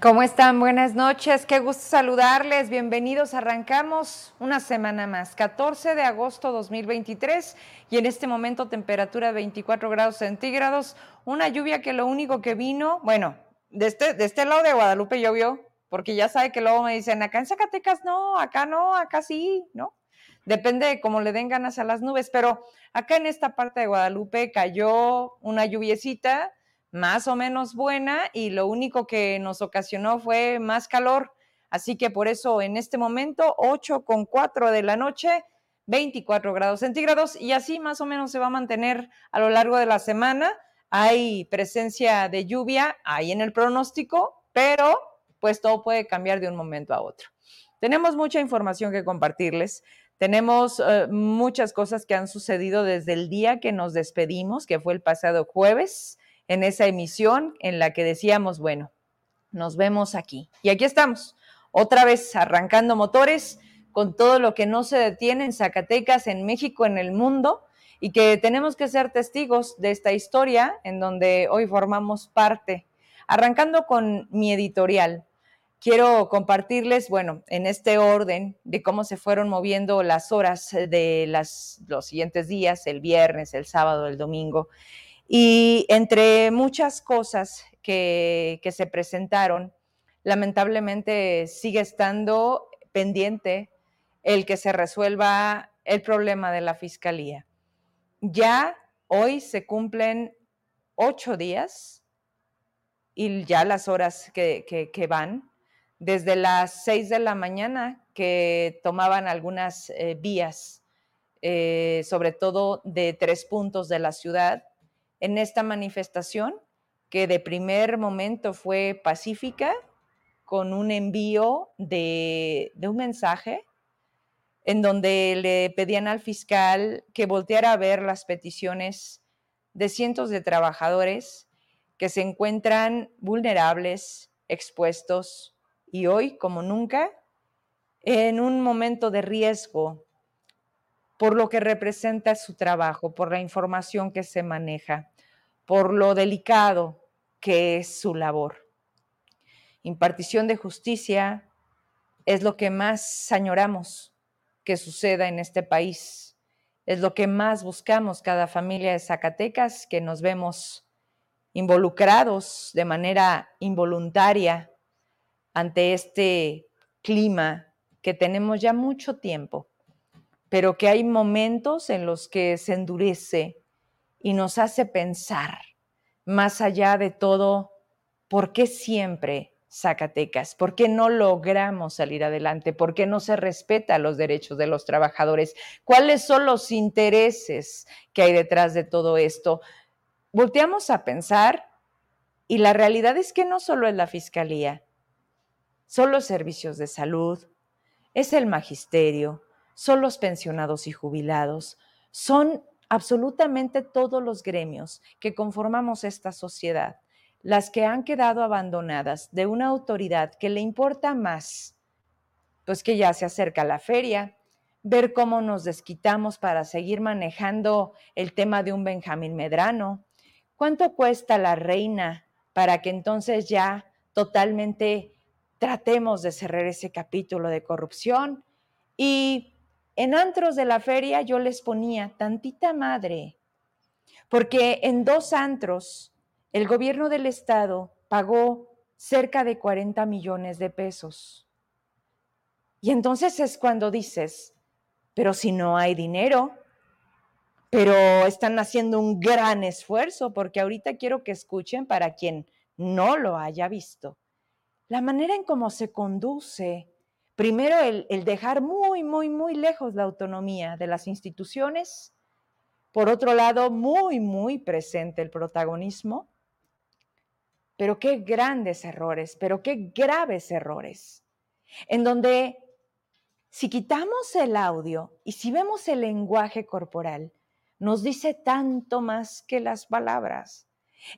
¿Cómo están? Buenas noches, qué gusto saludarles, bienvenidos, arrancamos una semana más, 14 de agosto 2023 y en este momento temperatura 24 grados centígrados, una lluvia que lo único que vino, bueno, de este, de este lado de Guadalupe llovió, porque ya sabe que luego me dicen, acá en Zacatecas no, acá no, acá sí, ¿no? Depende de cómo le den ganas a las nubes, pero acá en esta parte de Guadalupe cayó una lluviecita, más o menos buena y lo único que nos ocasionó fue más calor. Así que por eso en este momento, 8 con 4 de la noche, 24 grados centígrados y así más o menos se va a mantener a lo largo de la semana. Hay presencia de lluvia ahí en el pronóstico, pero pues todo puede cambiar de un momento a otro. Tenemos mucha información que compartirles. Tenemos eh, muchas cosas que han sucedido desde el día que nos despedimos, que fue el pasado jueves en esa emisión en la que decíamos, bueno, nos vemos aquí. Y aquí estamos, otra vez arrancando motores con todo lo que no se detiene en Zacatecas, en México, en el mundo, y que tenemos que ser testigos de esta historia en donde hoy formamos parte. Arrancando con mi editorial, quiero compartirles, bueno, en este orden de cómo se fueron moviendo las horas de los siguientes días, el viernes, el sábado, el domingo. Y entre muchas cosas que, se presentaron, lamentablemente sigue estando pendiente el que se resuelva el problema de la fiscalía. Ya hoy se cumplen ocho días y ya las horas que, van, desde las seis de la mañana que tomaban algunas eh, vías, eh, sobre todo de tres puntos de la ciudad, en esta manifestación que de primer momento fue pacífica, con un envío de, un mensaje en donde le pedían al fiscal que volteara a ver las peticiones de cientos de trabajadores que se encuentran vulnerables, expuestos y hoy, como nunca, en un momento de riesgo por lo que representa su trabajo, por la información que se maneja, por lo delicado que es su labor. Impartición de justicia es lo que más añoramos que suceda en este país. Es lo que más buscamos cada familia de Zacatecas, que nos vemos involucrados de manera involuntaria ante este clima que tenemos ya mucho tiempo pero que hay momentos en los que se endurece y nos hace pensar, más allá de todo, ¿por qué siempre Zacatecas? ¿Por qué no logramos salir adelante? ¿Por qué no se respeta los derechos de los trabajadores? ¿Cuáles son los intereses que hay detrás de todo esto? Volteamos a pensar y la realidad es que no solo es la fiscalía, son los servicios de salud, es el magisterio, son los pensionados y jubilados, son absolutamente todos los gremios que conformamos esta sociedad, las que han quedado abandonadas de una autoridad que le importa más, pues que ya se acerca la feria, ver cómo nos desquitamos para seguir manejando el tema de un Benjamín Medrano, cuánto cuesta la reina para que entonces ya totalmente tratemos de cerrar ese capítulo de corrupción y en antros de la feria yo les ponía tantita madre, porque en dos antros el gobierno del estado pagó cerca de 40 millones de pesos. Y entonces es cuando dices, pero si no hay dinero, pero están haciendo un gran esfuerzo, porque ahorita quiero que escuchen para quien no lo haya visto, la manera en cómo se conduce Primero, el, dejar muy, muy, muy lejos la autonomía de las instituciones. Por otro lado, muy, muy presente el protagonismo. Pero qué grandes errores, pero qué graves errores. En donde si quitamos el audio y si vemos el lenguaje corporal, nos dice tanto más que las palabras,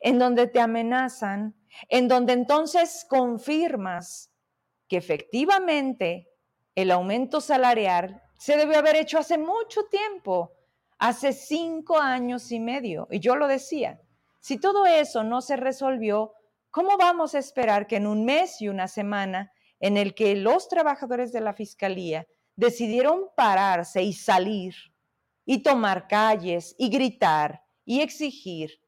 en donde te amenazan, en donde entonces confirmas que efectivamente el aumento salarial se debió haber hecho hace mucho tiempo, hace cinco años y medio. Y yo lo decía, si todo eso no se resolvió, ¿cómo vamos a esperar que en un mes y una semana en el que los trabajadores de la Fiscalía decidieron pararse y salir y tomar calles y gritar y exigir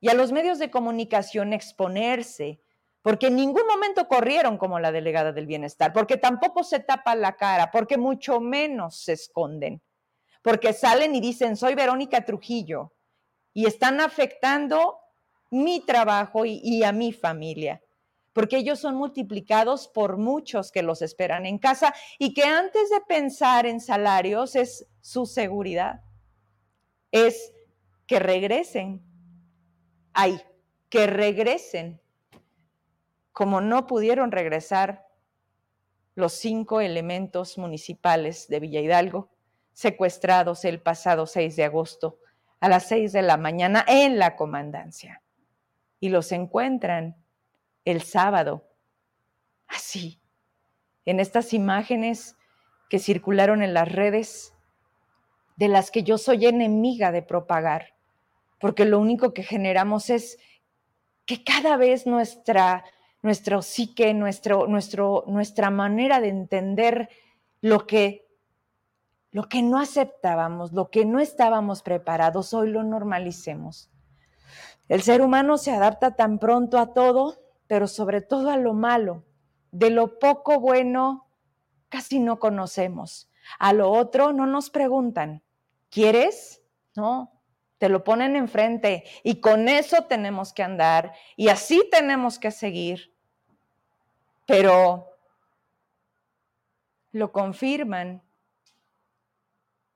y a los medios de comunicación exponerse, porque en ningún momento corrieron como la delegada del bienestar, porque tampoco se tapan la cara, porque mucho menos se esconden, porque salen y dicen, soy Verónica Trujillo, y están afectando mi trabajo y, y a mi familia porque ellos son multiplicados por muchos que los esperan en casa y que antes de pensar en salarios es su seguridad, es que regresen ahí, que regresen como no pudieron regresar los cinco elementos municipales de Villa Hidalgo, secuestrados el pasado 6 de agosto a las 6 de la mañana en la comandancia. Y los encuentran el sábado, así, en estas imágenes que circularon en las redes, de las que yo soy enemiga de propagar, porque lo único que generamos es que cada vez nuestra nuestro psique, nuestro, nuestro, nuestra manera de entender lo que, lo que no aceptábamos, lo que no estábamos preparados, hoy lo normalicemos. El ser humano se adapta tan pronto a todo, pero sobre todo a lo malo. De lo poco bueno casi no conocemos. A lo otro no nos preguntan, ¿quieres? No, te lo ponen enfrente y con eso tenemos que andar y así tenemos que seguir pero lo confirman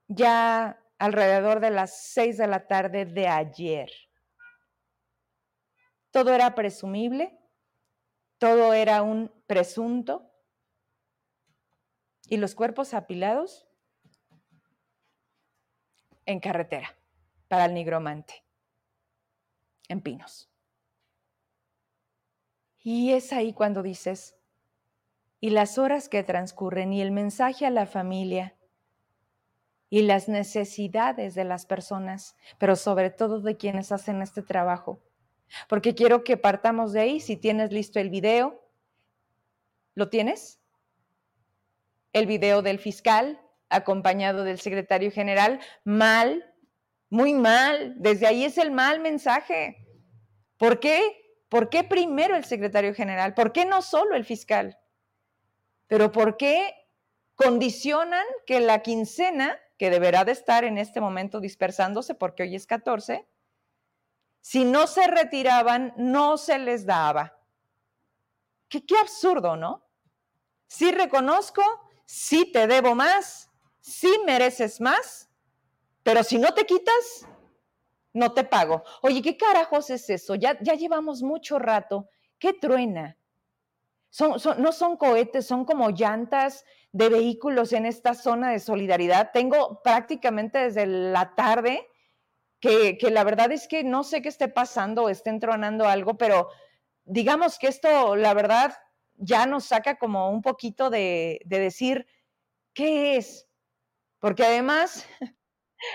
ya alrededor de las seis de la tarde de ayer. Todo era presumible, todo era un presunto y los cuerpos apilados en carretera para el nigromante, en pinos. Y es ahí cuando dices, y las horas que transcurren y el mensaje a la familia y las necesidades de las personas, pero sobre todo de quienes hacen este trabajo. Porque quiero que partamos de ahí. Si tienes listo el video, ¿lo tienes? El video del fiscal acompañado del secretario general, mal, muy mal. Desde ahí es el mal mensaje. ¿Por qué? ¿Por qué primero el secretario general? ¿Por qué no solo el fiscal? Pero ¿por qué condicionan que la quincena, que deberá de estar en este momento dispersándose porque hoy es 14, si no se retiraban, no se les daba? Qué, absurdo, ¿no? Sí reconozco, sí te debo más, sí mereces más, pero si no te quitas, no te pago. Oye, ¿qué carajos es eso? Ya, ya llevamos mucho rato. ¿Qué truena? No son cohetes, son como llantas de vehículos en esta zona de solidaridad. Tengo prácticamente desde la tarde que, la verdad es que no sé qué esté pasando, esté entronando algo, pero digamos que esto, la verdad, ya nos saca como un poquito de, de decir, ¿qué es? Porque además,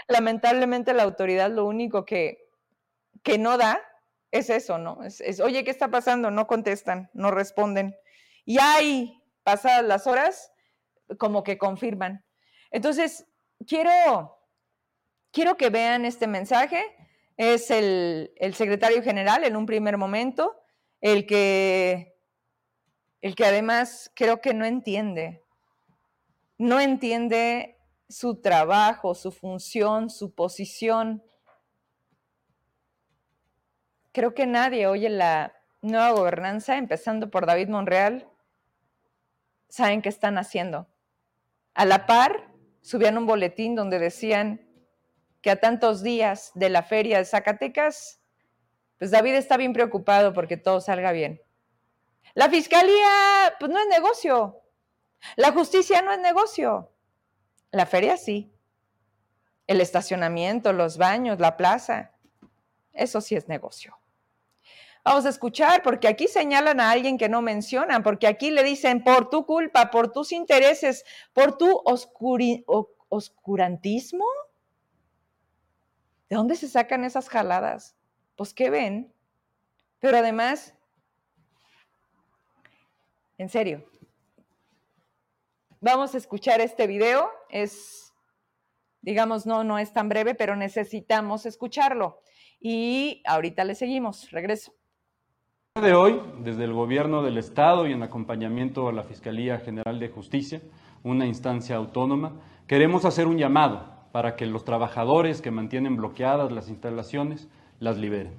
lamentablemente la autoridad lo único que, que no da es eso, ¿no? es, oye, ¿qué está pasando? No contestan, no responden. Y ahí, pasadas las horas, como que confirman. Entonces, quiero, quiero que vean este mensaje. Es el, el secretario general en un primer momento, el que, el que además creo que no entiende, no entiende su trabajo, su función, su posición. Creo que nadie oye la nueva gobernanza, empezando por David Monreal, saben qué están haciendo. A la par, subían un boletín donde decían que a tantos días de la feria de Zacatecas, pues David está bien preocupado porque todo salga bien. La fiscalía, pues no es negocio. La justicia no es negocio. La feria sí. El estacionamiento, los baños, la plaza, eso sí es negocio. Vamos a escuchar, porque aquí señalan a alguien que no mencionan, porque aquí le dicen por tu culpa, por tus intereses, por tu oscurantismo. ¿De dónde se sacan esas jaladas? Pues, ¿qué ven? Pero además, En serio. Vamos a escuchar este video. Es, digamos, no, no es tan breve, pero necesitamos escucharlo. Y ahorita le seguimos. Regreso. De hoy, desde el Gobierno del Estado y en acompañamiento a la Fiscalía General de Justicia, una instancia autónoma, queremos hacer un llamado para que los trabajadores que mantienen bloqueadas las instalaciones las liberen.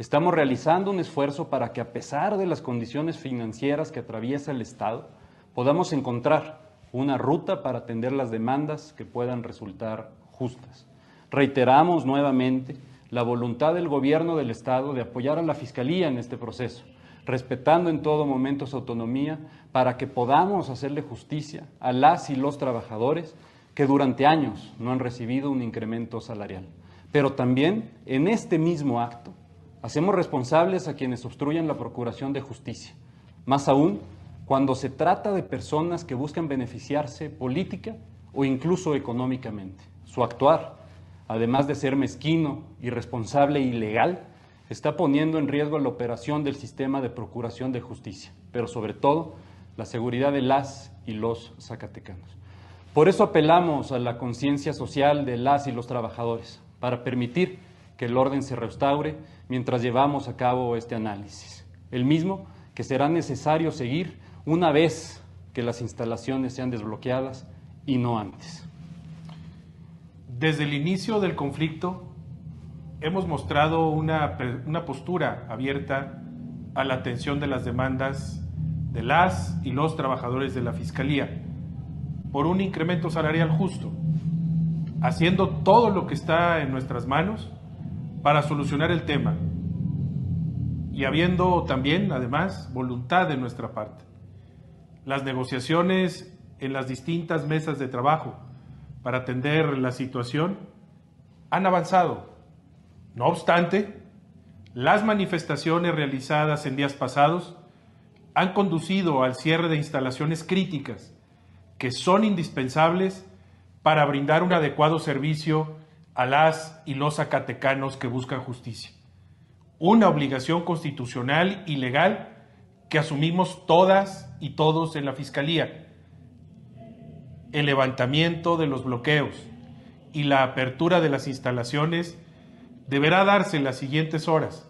Estamos realizando un esfuerzo para que a pesar de las condiciones financieras que atraviesa el Estado, podamos encontrar una ruta para atender las demandas que puedan resultar justas. Reiteramos nuevamente la voluntad del Gobierno del Estado de apoyar a la Fiscalía en este proceso, respetando en todo momento su autonomía para que podamos hacerle justicia a las y los trabajadores que durante años no han recibido un incremento salarial. Pero también en este mismo acto hacemos responsables a quienes obstruyen la procuración de justicia. Más aún cuando se trata de personas que buscan beneficiarse política o incluso económicamente. Su actuar, además de ser mezquino, irresponsable e ilegal, está poniendo en riesgo la operación del sistema de procuración de justicia, pero sobre todo la seguridad de las y los zacatecanos. Por eso apelamos a la conciencia social de las y los trabajadores, para permitir que el orden se restaure mientras llevamos a cabo este análisis. El mismo que será necesario seguir una vez que las instalaciones sean desbloqueadas y no antes. Desde el inicio del conflicto hemos mostrado una, una postura abierta a la atención de las demandas de las y los trabajadores de la Fiscalía por un incremento salarial justo, haciendo todo lo que está en nuestras manos para solucionar el tema y habiendo también, además, voluntad de nuestra parte. Las negociaciones en las distintas mesas de trabajo para atender la situación han avanzado. No obstante, las manifestaciones realizadas en días pasados han conducido al cierre de instalaciones críticas que son indispensables para brindar un adecuado servicio a las y los zacatecanos que buscan justicia. Una obligación constitucional y legal que asumimos todas y todos en la Fiscalía. El levantamiento de los bloqueos y la apertura de las instalaciones deberá darse en las siguientes horas,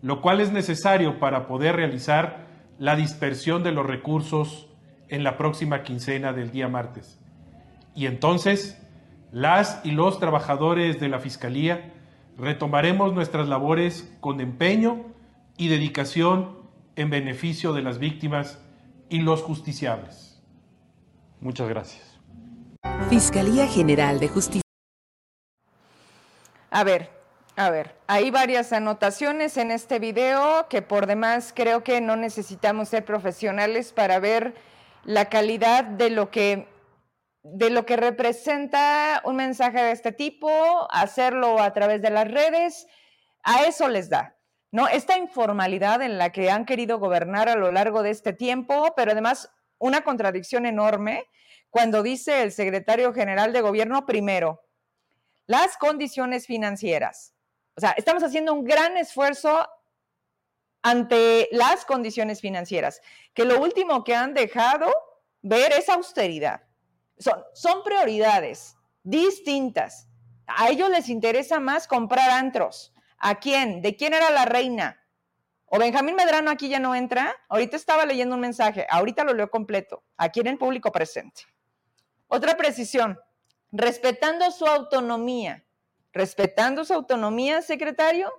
lo cual es necesario para poder realizar la dispersión de los recursos en la próxima quincena del día martes. Y entonces, las y los trabajadores de la Fiscalía retomaremos nuestras labores con empeño y dedicación en beneficio de las víctimas y los justiciables. Muchas gracias. Fiscalía General de Justicia. A ver, a ver, hay varias anotaciones en este video que por demás creo que no necesitamos ser profesionales para ver la calidad de lo que de lo que representa un mensaje de este tipo, hacerlo a través de las redes, a eso les da. ¿no? Esta informalidad en la que han querido gobernar a lo largo de este tiempo, pero además una contradicción enorme cuando dice el secretario general de gobierno primero, las condiciones financieras. O sea, estamos haciendo un gran esfuerzo ante las condiciones financieras, que lo último que han dejado ver es austeridad. Son, son prioridades distintas. A ellos les interesa más comprar antros. ¿A quién? ¿De quién era la reina? O Benjamín Medrano aquí ya no entra. Ahorita estaba leyendo un mensaje, ahorita lo leo completo, aquí en el público presente. Otra precisión, respetando su autonomía respetando su autonomía, secretario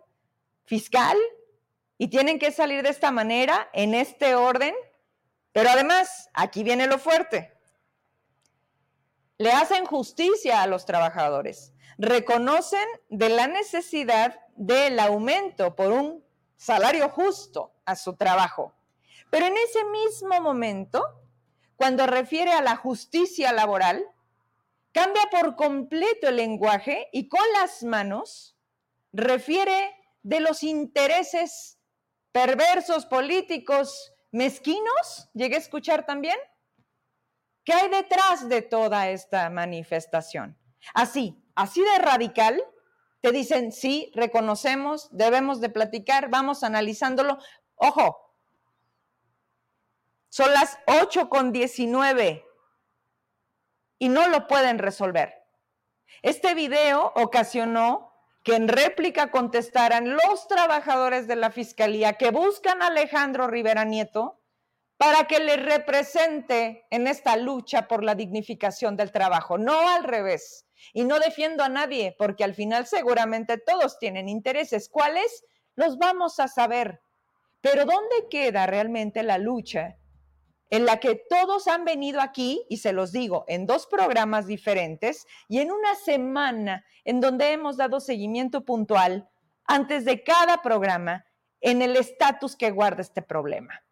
fiscal, y tienen que salir de esta manera, en este orden. Pero además, aquí viene lo fuerte. Le hacen justicia a los trabajadores, reconocen de la necesidad del aumento por un salario justo a su trabajo. Pero en ese mismo momento, cuando refiere a la justicia laboral, Cambia por completo el lenguaje y con las manos refiere de los intereses perversos, políticos, mezquinos, llegué a escuchar también. ¿Qué hay detrás de toda esta manifestación? Así, así de radical, te dicen, sí, reconocemos, debemos de platicar, vamos analizándolo. Ojo, Son las 8 con 19 y no lo pueden resolver. Este video ocasionó que en réplica contestaran los trabajadores de la Fiscalía que buscan a Alejandro Rivera Nieto para que les represente en esta lucha por la dignificación del trabajo, no al revés. Y no defiendo a nadie, porque al final seguramente todos tienen intereses. ¿Cuáles? Los vamos a saber. Pero ¿dónde queda realmente la lucha en la que todos han venido aquí, y se los digo, en dos programas diferentes y en una semana en donde hemos dado seguimiento puntual antes de cada programa en el estatus que guarda este problema?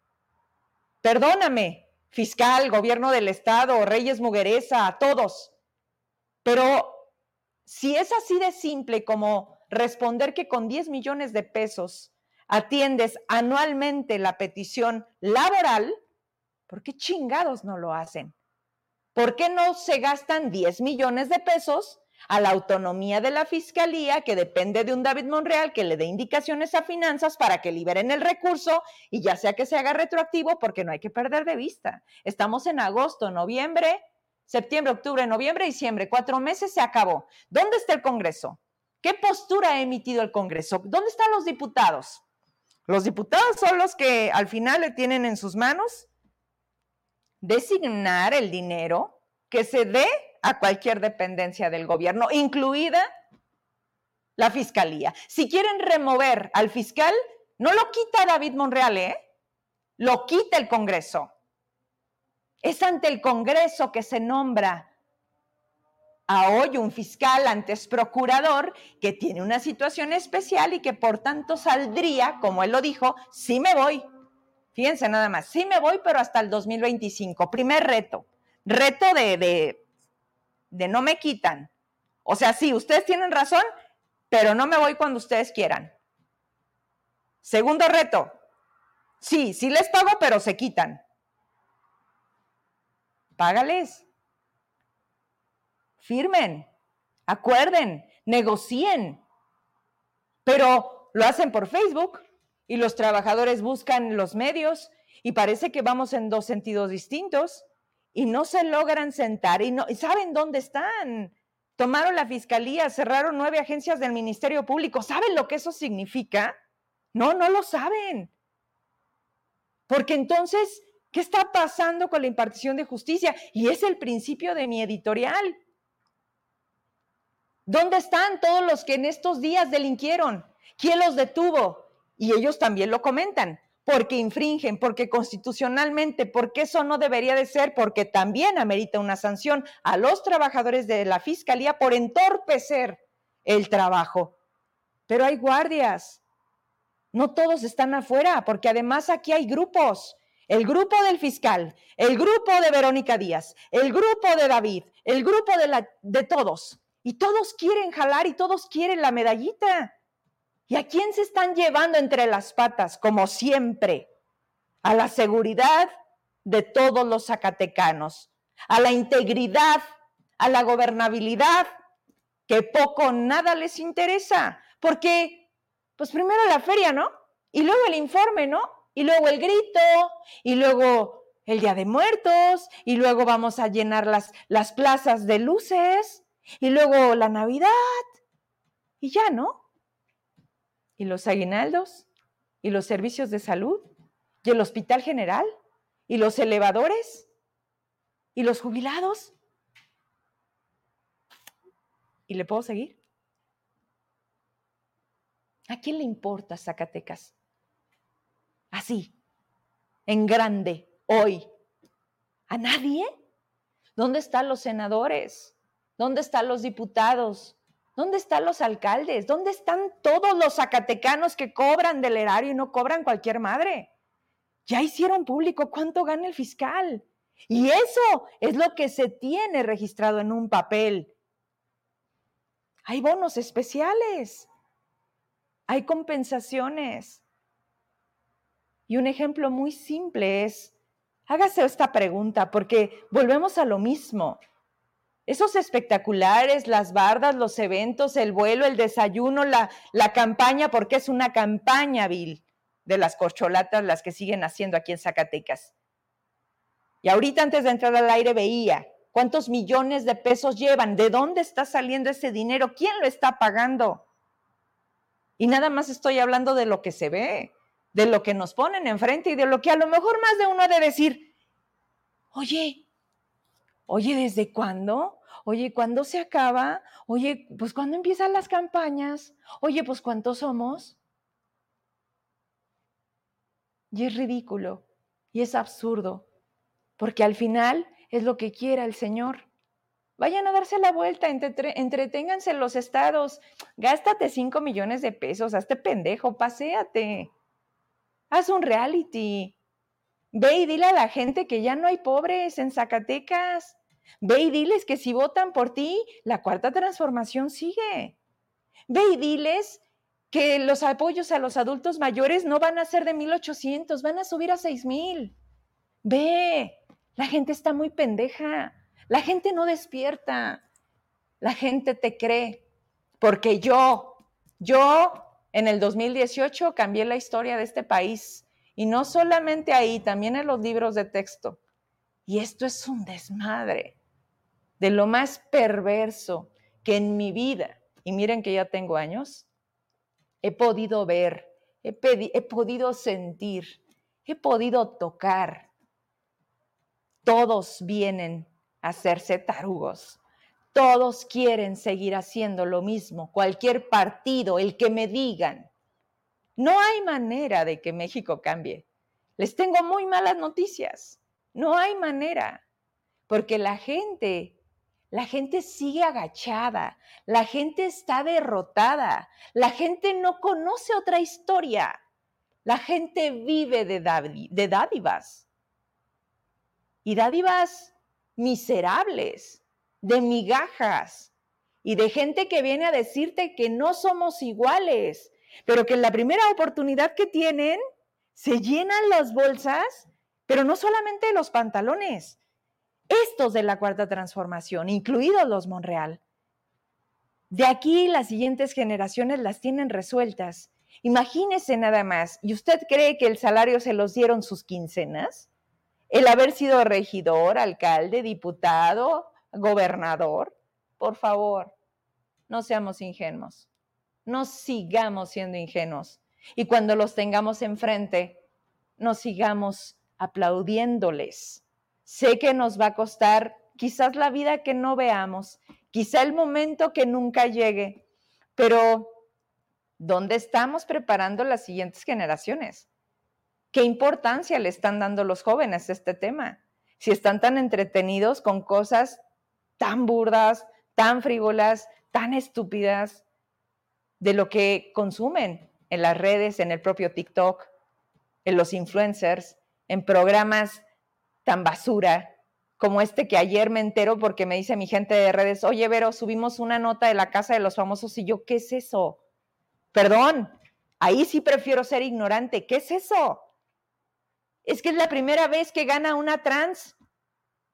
Perdóname, fiscal, gobierno del Estado, Reyes Muguereza, a todos. Pero si es así de simple como responder que con 10 millones de pesos atiendes anualmente la petición laboral, ¿por qué chingados no lo hacen? ¿Por qué no se gastan 10 millones de pesos a la autonomía de la fiscalía, que depende de un David Monreal que le dé indicaciones a finanzas para que liberen el recurso y ya sea que se haga retroactivo, porque no hay que perder de vista. Estamos en agosto, noviembre, septiembre, octubre, noviembre, diciembre, cuatro meses se acabó. ¿Dónde está el Congreso? ¿Qué postura ha emitido el Congreso? ¿Dónde están los diputados? Los diputados son los que al final le tienen en sus manos designar el dinero que se dé a cualquier dependencia del gobierno, incluida la fiscalía. Si quieren remover al fiscal, no lo quita David Monreal, ¿eh? Lo quita el Congreso. Es ante el Congreso que se nombra a hoy un fiscal antes procurador que tiene una situación especial y que por tanto saldría, como él lo dijo, sí me voy. Fíjense nada más, sí me voy, pero hasta el 2025. Primer reto. Reto de, de de no me quitan. O sea, sí, ustedes tienen razón, pero no me voy cuando ustedes quieran. Segundo reto. Sí, sí les pago, pero se quitan. Págales. Firmen. Acuerden. Negocien. Pero lo hacen por Facebook y los trabajadores buscan los medios y parece que vamos en dos sentidos distintos y no se logran sentar y no saben dónde están. Tomaron la fiscalía, cerraron nueve agencias del Ministerio Público. ¿Saben lo que eso significa? No, no lo saben. Porque entonces, ¿qué está pasando con la impartición de justicia? Y es el principio de mi editorial. ¿Dónde están todos los que en estos días delinquieron? ¿Quién los detuvo? Y ellos también lo comentan porque infringen, porque constitucionalmente, porque eso no debería de ser, porque también amerita una sanción a los trabajadores de la fiscalía por entorpecer el trabajo. Pero hay guardias. No todos están afuera, porque además aquí hay grupos. El grupo del fiscal, el grupo de Verónica Díaz, el grupo de David, el grupo de, la, de todos. Y todos quieren jalar y todos quieren la medallita. ¿Y a quién se están llevando entre las patas, como siempre? A la seguridad de todos los zacatecanos, a la integridad, a la gobernabilidad, que poco nada les interesa, porque, pues primero la feria, ¿no? Y luego el informe, ¿no? Y luego el grito, y luego el Día de Muertos, y luego vamos a llenar las, las plazas de luces, y luego la Navidad, y ya, ¿no? ¿Y los aguinaldos? ¿Y los servicios de salud? ¿Y el hospital general? ¿Y los elevadores? ¿Y los jubilados? ¿Y le puedo seguir? ¿A quién le importa Zacatecas? Así, en grande, hoy. ¿A nadie? ¿Dónde están los senadores? ¿Dónde están los diputados? ¿Dónde están los alcaldes? ¿Dónde están todos los zacatecanos que cobran del erario y no cobran cualquier madre? Ya hicieron público cuánto gana el fiscal. Y eso es lo que se tiene registrado en un papel. Hay bonos especiales. Hay compensaciones. Y un ejemplo muy simple es, hágase esta pregunta porque volvemos a lo mismo. Esos espectaculares, las bardas, los eventos, el vuelo, el desayuno, la, la campaña, porque es una campaña, Bill, de las corcholatas, las que siguen haciendo aquí en Zacatecas. Y ahorita antes de entrar al aire veía cuántos millones de pesos llevan, de dónde está saliendo ese dinero, quién lo está pagando. Y nada más estoy hablando de lo que se ve, de lo que nos ponen enfrente y de lo que a lo mejor más de uno ha de decir, oye, oye, ¿desde cuándo? Oye, ¿cuándo se acaba? Oye, pues ¿cuándo empiezan las campañas? Oye, pues ¿cuántos somos? Y es ridículo y es absurdo, porque al final es lo que quiera el Señor. Vayan a darse la vuelta, entreténganse en los estados, gástate 5 millones de pesos, hazte pendejo, paséate, haz un reality. Ve y dile a la gente que ya no hay pobres en Zacatecas. Ve y diles que si votan por ti, la cuarta transformación sigue. Ve y diles que los apoyos a los adultos mayores no van a ser de 1.800, van a subir a 6.000. Ve, la gente está muy pendeja. La gente no despierta. La gente te cree. Porque yo, yo en el 2018 cambié la historia de este país. Y no solamente ahí, también en los libros de texto. Y esto es un desmadre de lo más perverso que en mi vida, y miren que ya tengo años, he podido ver, he, podido sentir, he podido tocar. Todos vienen hacerse tarugos. Todos quieren seguir haciendo lo mismo, cualquier partido, el que me digan. No hay manera de que México cambie. Les tengo muy malas noticias. No hay manera, porque la gente, la gente sigue agachada, la gente está derrotada, la gente no conoce otra historia, la gente vive de, dádivas. Y dádivas miserables, de migajas y de gente que viene a decirte que no somos iguales, pero que en la primera oportunidad que tienen se llenan las bolsas, pero no solamente los pantalones, estos de la cuarta transformación, incluidos los Monreal. De aquí las siguientes generaciones las tienen resueltas. Imagínese nada más, ¿y usted cree que el salario se los dieron sus quincenas? el haber sido regidor, alcalde, diputado, gobernador. Por favor, no seamos ingenuos, no sigamos siendo ingenuos. Y cuando los tengamos enfrente, no sigamos aplaudiéndoles. Sé que nos va a costar quizás la vida que no veamos, quizá el momento que nunca llegue, pero ¿dónde estamos preparando las siguientes generaciones? ¿Qué importancia le están dando los jóvenes a este tema? Si están tan entretenidos con cosas tan burdas, tan frívolas, tan estúpidas de lo que consumen en las redes, en el propio TikTok, en los influencers, en programas tan basura como este que ayer me entero porque me dice mi gente de redes, oye Vero, subimos una nota de la casa de los famosos y yo, ¿qué es eso? Perdón, ahí sí prefiero ser ignorante, ¿qué es eso? es que es la primera vez que gana una trans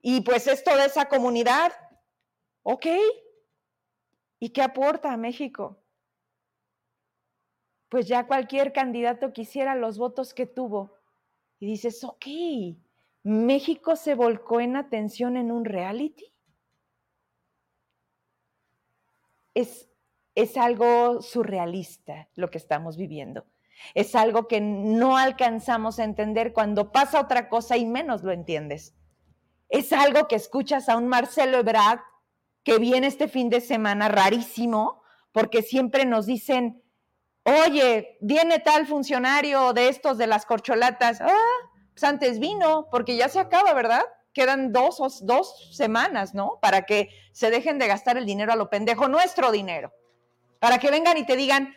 y pues es toda esa comunidad. ¿Ok? ¿Y qué aporta a México? Pues ya cualquier candidato quisiera los votos que tuvo. Y dices, ok, México se volcó en atención en un reality. Es, es algo surrealista lo que estamos viviendo. Es algo que no alcanzamos a entender cuando pasa otra cosa y menos lo entiendes. Es algo que escuchas a un Marcelo Ebrard que viene este fin de semana rarísimo, porque siempre nos dicen, oye, viene tal funcionario de estos de las corcholatas. Ah, pues antes vino, porque ya se acaba, ¿verdad? Quedan dos, dos semanas, ¿no? Para que se dejen de gastar el dinero a lo pendejo, nuestro dinero. Para que vengan y te digan,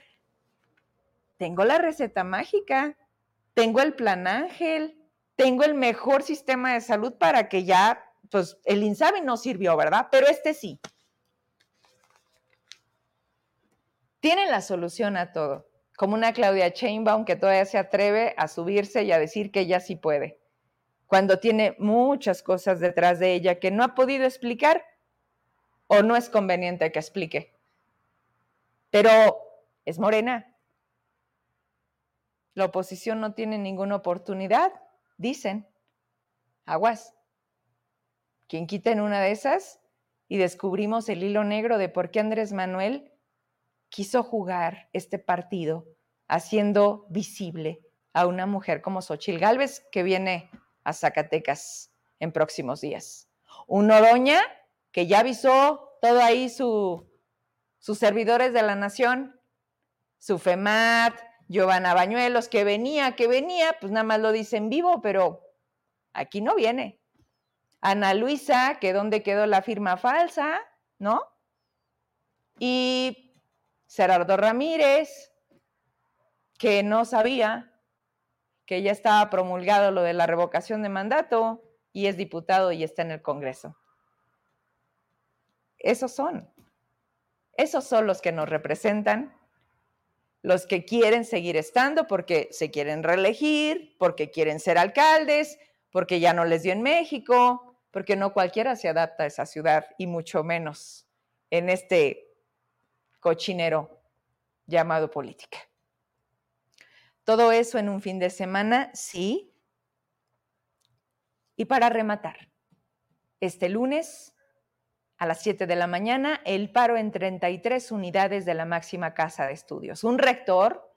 tengo la receta mágica, tengo el plan ángel, tengo el mejor sistema de salud para que ya, pues el INSABI no sirvió, ¿verdad? Pero este sí. Tienen la solución a todo, como una Claudia Chainbaum que todavía se atreve a subirse y a decir que ella sí puede, cuando tiene muchas cosas detrás de ella que no ha podido explicar o no es conveniente que explique. Pero es morena, la oposición no tiene ninguna oportunidad, dicen. Aguas, quien quita en una de esas y descubrimos el hilo negro de por qué Andrés Manuel quiso jugar este partido haciendo visible a una mujer como Xochil Gálvez que viene a Zacatecas en próximos días. Un Oroña que ya avisó todo ahí su, sus servidores de la nación, su FEMAT, Giovanna Bañuelos, que venía, que venía, pues nada más lo dice en vivo, pero aquí no viene. Ana Luisa, que dónde quedó la firma falsa, ¿no? Y Gerardo Ramírez, que no sabía que ya estaba promulgado lo de la revocación de mandato y es diputado y está en el Congreso. Esos son. Esos son los que nos representan, los que quieren seguir estando porque se quieren reelegir, porque quieren ser alcaldes, porque ya no les dio en México, porque no cualquiera se adapta a esa ciudad y mucho menos en este cochinero llamado política. Todo eso en un fin de semana, sí. Y para rematar, este lunes a las 7 de la mañana, el paro en 33 unidades de la máxima casa de estudios. Un rector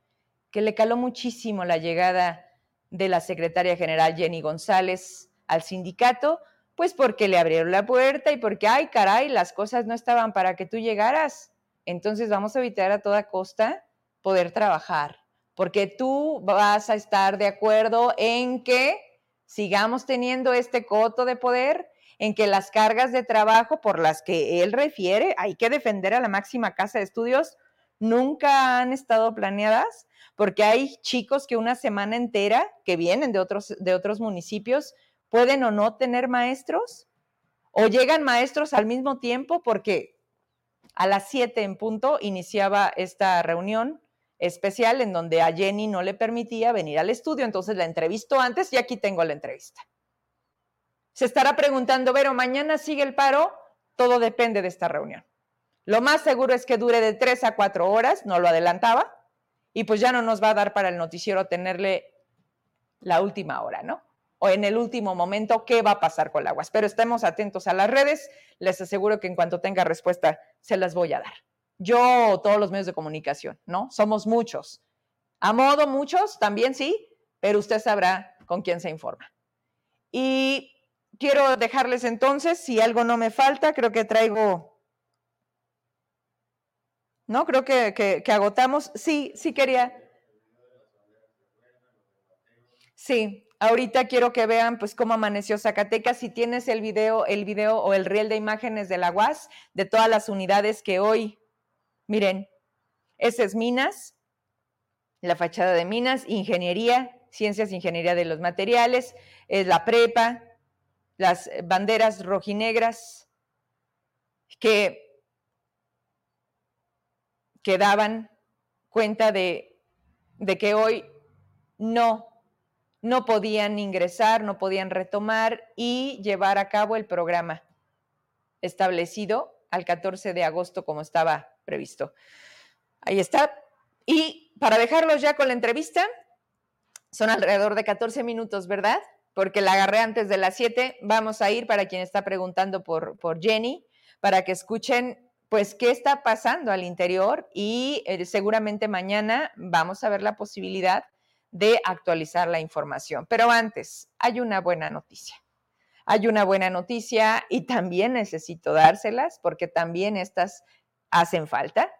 que le caló muchísimo la llegada de la secretaria general Jenny González al sindicato, pues porque le abrieron la puerta y porque, ay, caray, las cosas no estaban para que tú llegaras. Entonces vamos a evitar a toda costa poder trabajar, porque tú vas a estar de acuerdo en que sigamos teniendo este coto de poder, en que las cargas de trabajo por las que él refiere, hay que defender a la máxima casa de estudios, nunca han estado planeadas, porque hay chicos que una semana entera que vienen de otros, de otros municipios pueden o no tener maestros, o llegan maestros al mismo tiempo porque a las 7 en punto iniciaba esta reunión especial en donde a Jenny no le permitía venir al estudio, entonces la entrevistó antes y aquí tengo la entrevista. Se estará preguntando, Vero, mañana sigue el paro, todo depende de esta reunión. Lo más seguro es que dure de 3 a 4 horas, no lo adelantaba, y pues ya no nos va a dar para el noticiero tenerle la última hora, ¿no? O en el último momento qué va a pasar con aguas. Pero estemos atentos a las redes. Les aseguro que en cuanto tenga respuesta, se las voy a dar. Yo, todos los medios de comunicación, ¿no? Somos muchos. A modo muchos, también sí, pero usted sabrá con quién se informa. Y quiero dejarles entonces, si algo no me falta, creo que traigo... No, creo que, que agotamos. Sí, sí quería. Sí, Ahorita quiero que vean pues cómo amaneció Zacatecas. Si tienes el video, el video o el riel de imágenes de la UAS, de todas las unidades que hoy, miren, ese es Minas, la fachada de Minas, Ingeniería, Ciencias Ingeniería de los Materiales, es la prepa, las banderas rojinegras que, que daban cuenta de, de que hoy no no podían ingresar, no podían retomar y llevar a cabo el programa establecido al 14 de agosto como estaba previsto. Ahí está. Y para dejarlos ya con la entrevista, son alrededor de 14 minutos, ¿verdad? Porque la agarré antes de las 7. Vamos a ir para quien está preguntando por, por Jenny, para que escuchen pues qué está pasando al interior y eh, seguramente mañana vamos a ver la posibilidad de actualizar la información. Pero antes, hay una buena noticia. Hay una buena noticia y también necesito dárselas porque también estas hacen falta.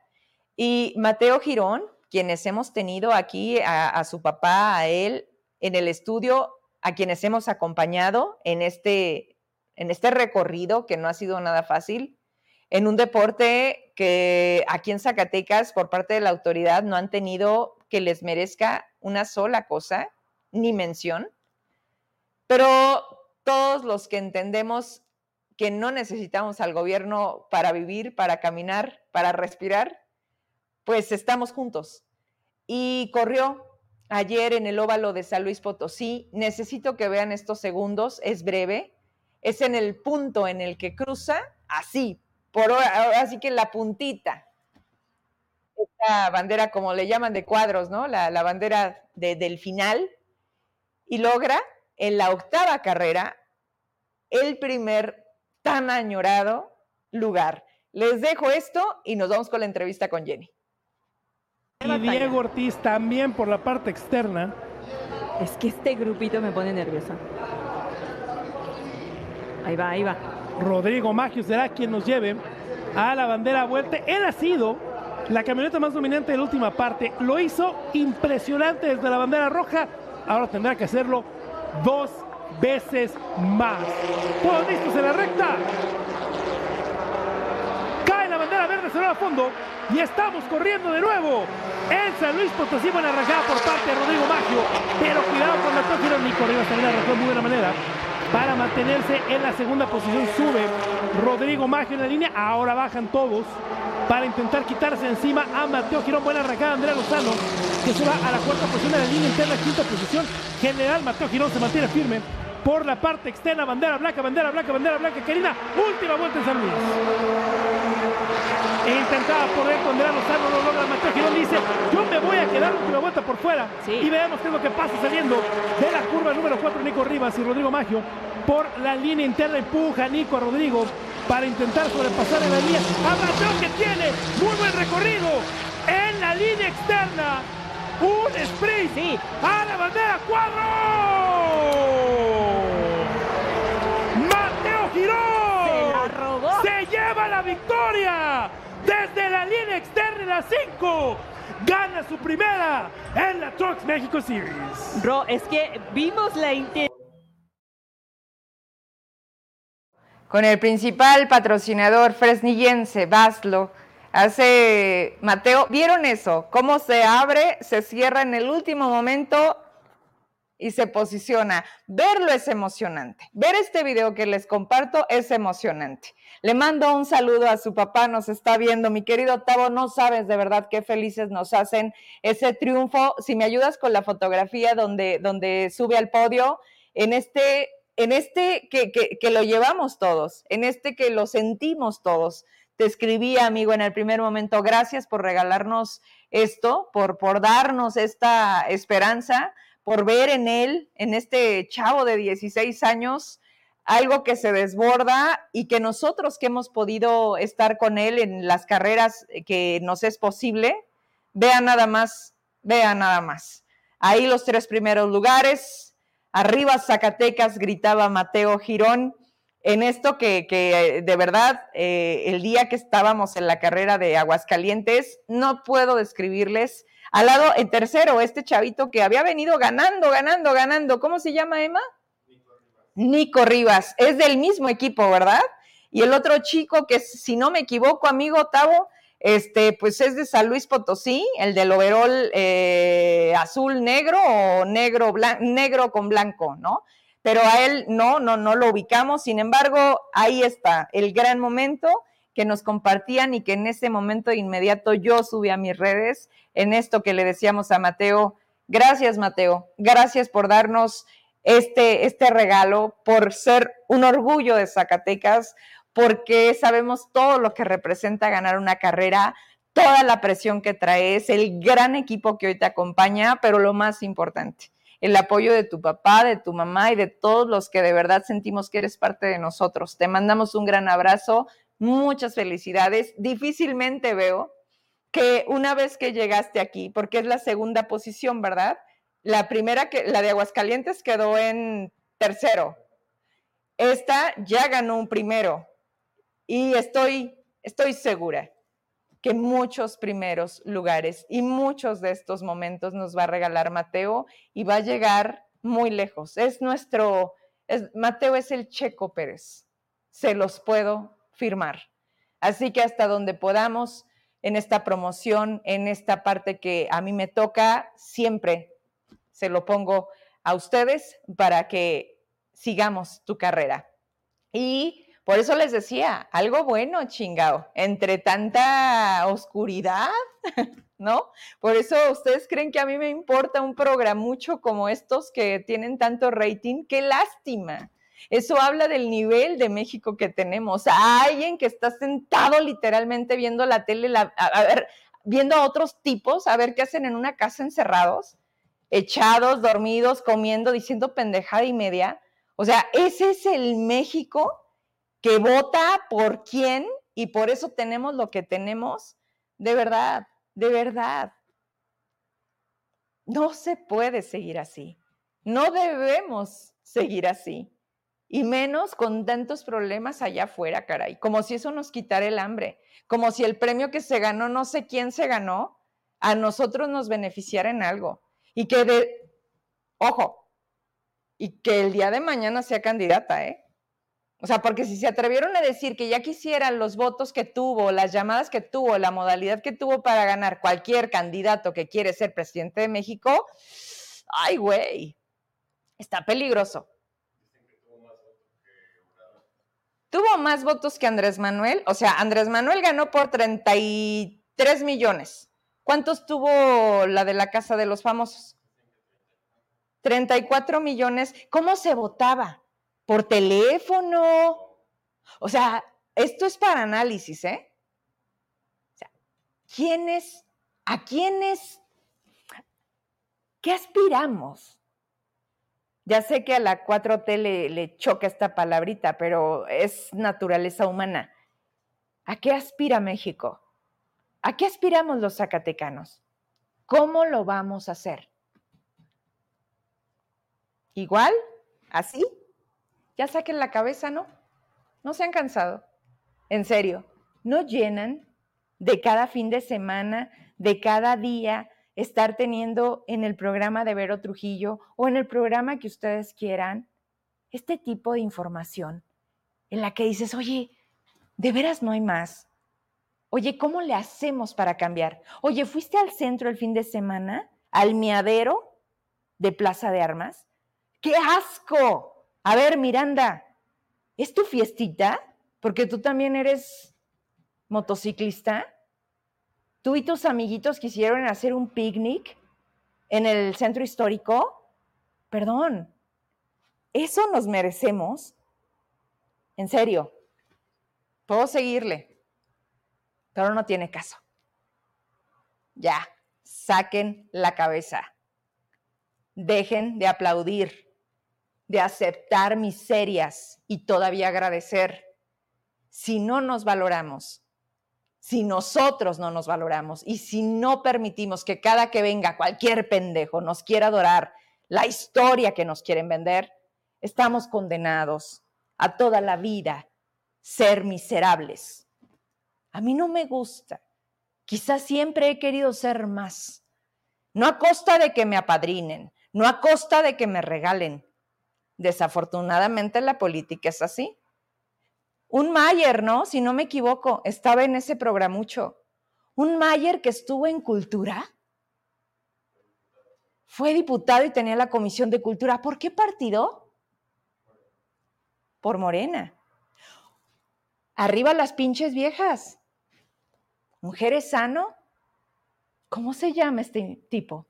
Y Mateo Girón, quienes hemos tenido aquí a, su papá, a él, en el estudio, a quienes hemos acompañado en este, en este recorrido que no ha sido nada fácil, en un deporte que aquí en Zacatecas, por parte de la autoridad, no han tenido que les merezca una sola cosa, ni mención, pero todos los que entendemos que no necesitamos al gobierno para vivir, para caminar, para respirar, pues estamos juntos. Y corrió ayer en el óvalo de San Luis Potosí. Necesito que vean estos segundos, es breve. Es en el punto en el que cruza, así, por así que la puntita esta bandera, como le llaman, de cuadros, ¿no? La, bandera del final, y logra en la octava carrera el primer tan añorado lugar. Les dejo esto y nos vamos con la entrevista con Jenny. Y Diego Ortiz también por la parte externa. Es que este grupito me pone nerviosa. Ahí va, ahí va. Rodrigo Maggio será quien nos lleve a la bandera vuelta. Él ha sido la camioneta más dominante de la última parte. Lo hizo impresionante desde la bandera roja. Ahora tendrá que hacerlo dos veces más. Todos listos en la recta. Cae la bandera verde, se va a fondo. Y estamos corriendo de nuevo. En San Luis Potosí, buena arrancada por parte de Rodrigo Maggio. Pero cuidado con la tóxica. Nico Rivas también arrancó de muy buena manera. Para mantenerse en la segunda posición sube Rodrigo Maggio en la línea. Ahora bajan todos para intentar quitarse encima a Mateo Girón. Buena arrancada Andrea Lozano, que se va a la cuarta posición de la línea interna, quinta posición. General Mateo Girón se mantiene firme por la parte externa. Bandera blanca, bandera blanca, bandera blanca. Querida, última vuelta en San Luis. Intentaba poder con Andrea Lozano, no logra. Mateo Girón dice, yo me voy a quedar última vuelta por fuera. Y veamos qué es lo que pasa saliendo de la curva número 4, Nico Rivas y Rodrigo Maggio. Por la línea interna empuja Nico a Rodrigo para intentar sobrepasar en la línea. Que tiene muy buen recorrido en la línea externa. Un sprint Sí. a la bandera cuadro. Mateo Girón Se la robó. se lleva la victoria desde la línea externa de la 5. Gana su primera en la Trucks México Series. Ro, es que vimos la intención. Con el principal patrocinador fresnillense, Baslo, hace Mateo, ¿vieron eso? Cómo se abre, se cierra en el último momento y se posiciona. Verlo es emocionante. Ver este video que les comparto es emocionante. Le mando un saludo a su papá, nos está viendo. Mi querido Tavo, no sabes de verdad qué felices nos hacen ese triunfo. Si me ayudas con la fotografía donde, donde sube al podio, en este, en este que, que, que lo llevamos todos, en este que lo sentimos todos. Te escribí, amigo, en el primer momento, gracias por regalarnos esto, por, por darnos esta esperanza, por ver en él, en este chavo de 16 años, algo que se desborda y que nosotros que hemos podido estar con él en las carreras que nos es posible, vean nada más, vean nada más. Ahí los tres primeros lugares, arriba Zacatecas, gritaba Mateo Girón, en esto que, que de verdad, eh, el día que estábamos en la carrera de Aguascalientes, no puedo describirles. Al lado, en tercero, este chavito que había venido ganando, ganando, ganando. ¿Cómo se llama, Emma? Nico Rivas. Es del mismo equipo, ¿verdad? Y el otro chico que, si no me equivoco, amigo Tavo, este, pues es de San Luis Potosí, el del overol eh, azul negro o negro, negro con blanco, ¿no? Pero a él no, no, no lo ubicamos. Sin embargo, ahí está el gran momento que nos compartían y que en ese momento inmediato yo subí a mis redes en esto que le decíamos a Mateo. Gracias, Mateo. Gracias por darnos este, este regalo, por ser un orgullo de Zacatecas, porque sabemos todo lo que representa ganar una carrera, toda la presión que traes, el gran equipo que hoy te acompaña, pero lo más importante, el apoyo de tu papá, de tu mamá y de todos los que de verdad sentimos que eres parte de nosotros. Te mandamos un gran abrazo, muchas felicidades. Difícilmente veo que una vez que llegaste aquí, porque es la segunda posición, ¿verdad? La primera, que, la de Aguascalientes, quedó en tercero. Esta ya ganó un primero. Y estoy, estoy segura que muchos primeros lugares y muchos de estos momentos nos va a regalar Mateo y va a llegar muy lejos. Es nuestro, es, Mateo es el Checo Pérez, se los puedo firmar. Así que hasta donde podamos en esta promoción, en esta parte que a mí me toca, siempre se lo pongo a ustedes para que sigamos tu carrera. Y por eso les decía, algo bueno, chingao, entre tanta oscuridad, ¿no? Por eso ustedes creen que a mí me importa un programucho como estos que tienen tanto rating, qué lástima. Eso habla del nivel de México que tenemos. A alguien que está sentado literalmente viendo la tele, a ver, viendo a otros tipos, a ver qué hacen en una casa encerrados, echados, dormidos, comiendo, diciendo pendejada y media. O sea, ese es el México que vota por quién y por eso tenemos lo que tenemos, de verdad, de verdad. No se puede seguir así. No debemos seguir así. Y menos con tantos problemas allá afuera, caray. Como si eso nos quitara el hambre. Como si el premio que se ganó, no sé quién se ganó, a nosotros nos beneficiara en algo. Y que de, ojo, y que el día de mañana sea candidata, ¿eh? O sea, porque si se atrevieron a decir que ya quisieran los votos que tuvo, las llamadas que tuvo, la modalidad que tuvo para ganar cualquier candidato que quiere ser presidente de México, ay, güey, está peligroso. Tuvo más votos que Andrés Manuel, o sea, Andrés Manuel ganó por 33 millones. ¿Cuántos tuvo la de la Casa de los Famosos? 34 millones. ¿Cómo se votaba? por teléfono. O sea, esto es para análisis, ¿eh? O sea, ¿quiénes, a quiénes, qué aspiramos? Ya sé que a la 4T le, le choca esta palabrita, pero es naturaleza humana. ¿A qué aspira México? ¿A qué aspiramos los zacatecanos? ¿Cómo lo vamos a hacer? ¿Igual? ¿Así? ya saquen la cabeza, ¿no? No se han cansado. En serio, no llenan de cada fin de semana, de cada día, estar teniendo en el programa de Vero Trujillo o en el programa que ustedes quieran este tipo de información en la que dices, oye, de veras no hay más. Oye, ¿cómo le hacemos para cambiar? Oye, ¿fuiste al centro el fin de semana? ¿Al miadero de Plaza de Armas? ¡Qué asco! A ver, Miranda, ¿es tu fiestita? Porque tú también eres motociclista. Tú y tus amiguitos quisieron hacer un picnic en el centro histórico. Perdón, ¿eso nos merecemos? En serio, puedo seguirle, pero no tiene caso. Ya, saquen la cabeza. Dejen de aplaudir de aceptar miserias y todavía agradecer. Si no nos valoramos, si nosotros no nos valoramos y si no permitimos que cada que venga cualquier pendejo nos quiera adorar la historia que nos quieren vender, estamos condenados a toda la vida ser miserables. A mí no me gusta. Quizás siempre he querido ser más. No a costa de que me apadrinen, no a costa de que me regalen, Desafortunadamente la política es así. Un Mayer, ¿no? Si no me equivoco, estaba en ese programucho. Un Mayer que estuvo en cultura. Fue diputado y tenía la comisión de cultura. ¿Por qué partido? Por Morena. Arriba las pinches viejas. Mujeres sano. ¿Cómo se llama este tipo?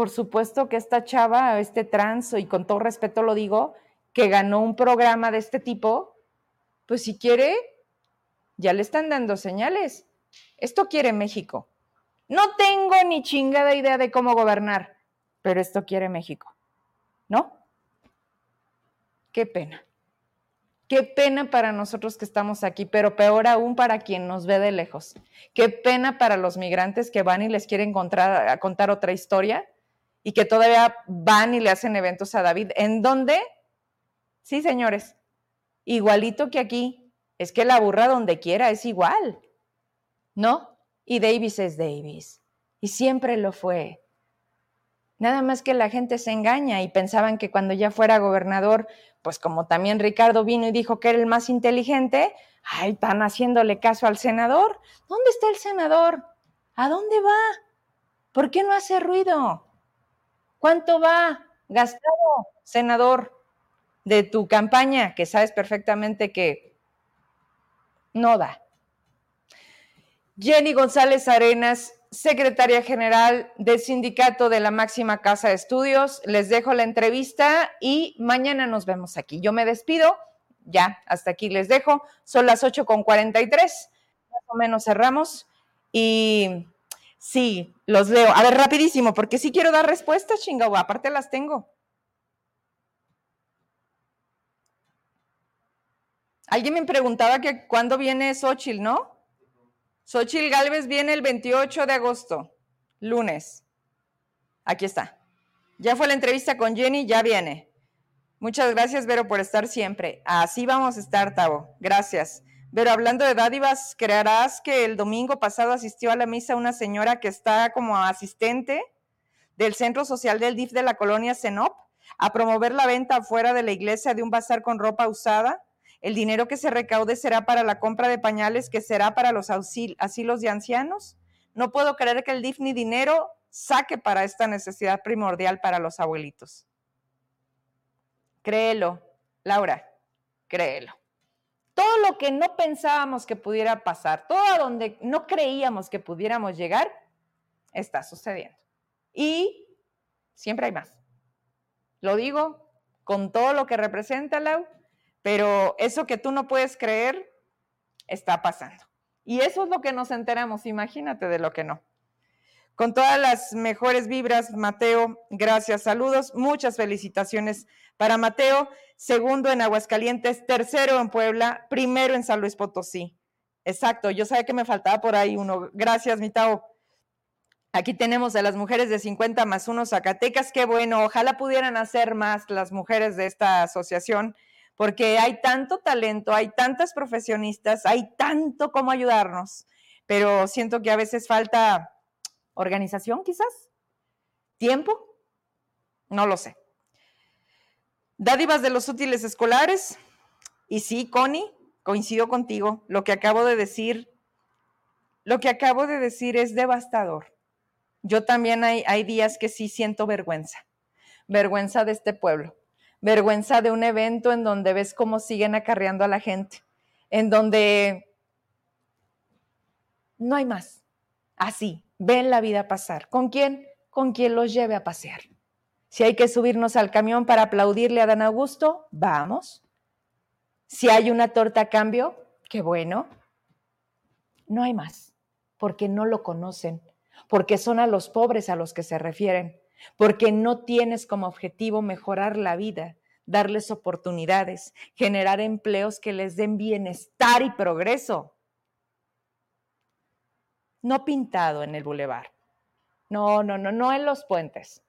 Por supuesto que esta chava, este trans, y con todo respeto lo digo, que ganó un programa de este tipo, pues si quiere, ya le están dando señales. Esto quiere México. No tengo ni chingada idea de cómo gobernar, pero esto quiere México. ¿No? Qué pena. Qué pena para nosotros que estamos aquí, pero peor aún para quien nos ve de lejos. Qué pena para los migrantes que van y les quieren contar, contar otra historia y que todavía van y le hacen eventos a David. ¿En dónde? Sí, señores, igualito que aquí. Es que la burra donde quiera es igual, ¿no? Y Davis es Davis. Y siempre lo fue. Nada más que la gente se engaña y pensaban que cuando ya fuera gobernador, pues como también Ricardo vino y dijo que era el más inteligente, ay, están haciéndole caso al senador. ¿Dónde está el senador? ¿A dónde va? ¿Por qué no hace ruido? ¿Cuánto va gastado, senador, de tu campaña, que sabes perfectamente que no da? Jenny González Arenas, secretaria general del sindicato de la máxima casa de estudios. Les dejo la entrevista y mañana nos vemos aquí. Yo me despido, ya, hasta aquí les dejo. Son las 8.43, más o menos cerramos. Y Sí, los leo. A ver, rapidísimo, porque sí quiero dar respuestas, chingau, aparte las tengo. Alguien me preguntaba que cuándo viene Xochitl, ¿no? Xochitl Galvez viene el 28 de agosto, lunes. Aquí está. Ya fue la entrevista con Jenny, ya viene. Muchas gracias, Vero, por estar siempre. Así vamos a estar, Tavo. Gracias. Pero hablando de dádivas, creerás que el domingo pasado asistió a la misa una señora que está como asistente del Centro Social del DIF de la colonia Senop a promover la venta afuera de la iglesia de un bazar con ropa usada. El dinero que se recaude será para la compra de pañales, que será para los asilos de ancianos. No puedo creer que el DIF ni dinero saque para esta necesidad primordial para los abuelitos. Créelo, Laura, créelo. Todo lo que no pensábamos que pudiera pasar, todo a donde no creíamos que pudiéramos llegar, está sucediendo. Y siempre hay más. Lo digo con todo lo que representa, Lau, pero eso que tú no puedes creer está pasando. Y eso es lo que nos enteramos, imagínate de lo que no. Con todas las mejores vibras, Mateo, gracias, saludos, muchas felicitaciones para Mateo, segundo en Aguascalientes, tercero en Puebla, primero en San Luis Potosí. Exacto, yo sabía que me faltaba por ahí uno. Gracias, Mitao. Aquí tenemos a las mujeres de 50 más 1 Zacatecas. Qué bueno, ojalá pudieran hacer más las mujeres de esta asociación, porque hay tanto talento, hay tantas profesionistas, hay tanto como ayudarnos, pero siento que a veces falta organización quizás, tiempo, no lo sé. Dádivas de los útiles escolares. Y sí, Connie, coincido contigo, lo que acabo de decir, lo que acabo de decir es devastador yo también hay, hay días que sí siento vergüenza, vergüenza de este pueblo, vergüenza de un evento en donde ves cómo siguen acarreando a la gente, en donde no hay más. Así, ven la vida pasar. ¿Con quién? Con quien los lleve a pasear. Si hay que subirnos al camión para aplaudirle a Dan Augusto, vamos. Si hay una torta a cambio, qué bueno. No hay más, porque no lo conocen, porque son a los pobres a los que se refieren, porque no tienes como objetivo mejorar la vida, darles oportunidades, generar empleos que les den bienestar y progreso. No pintado en el bulevar. No, no, no, no en los puentes,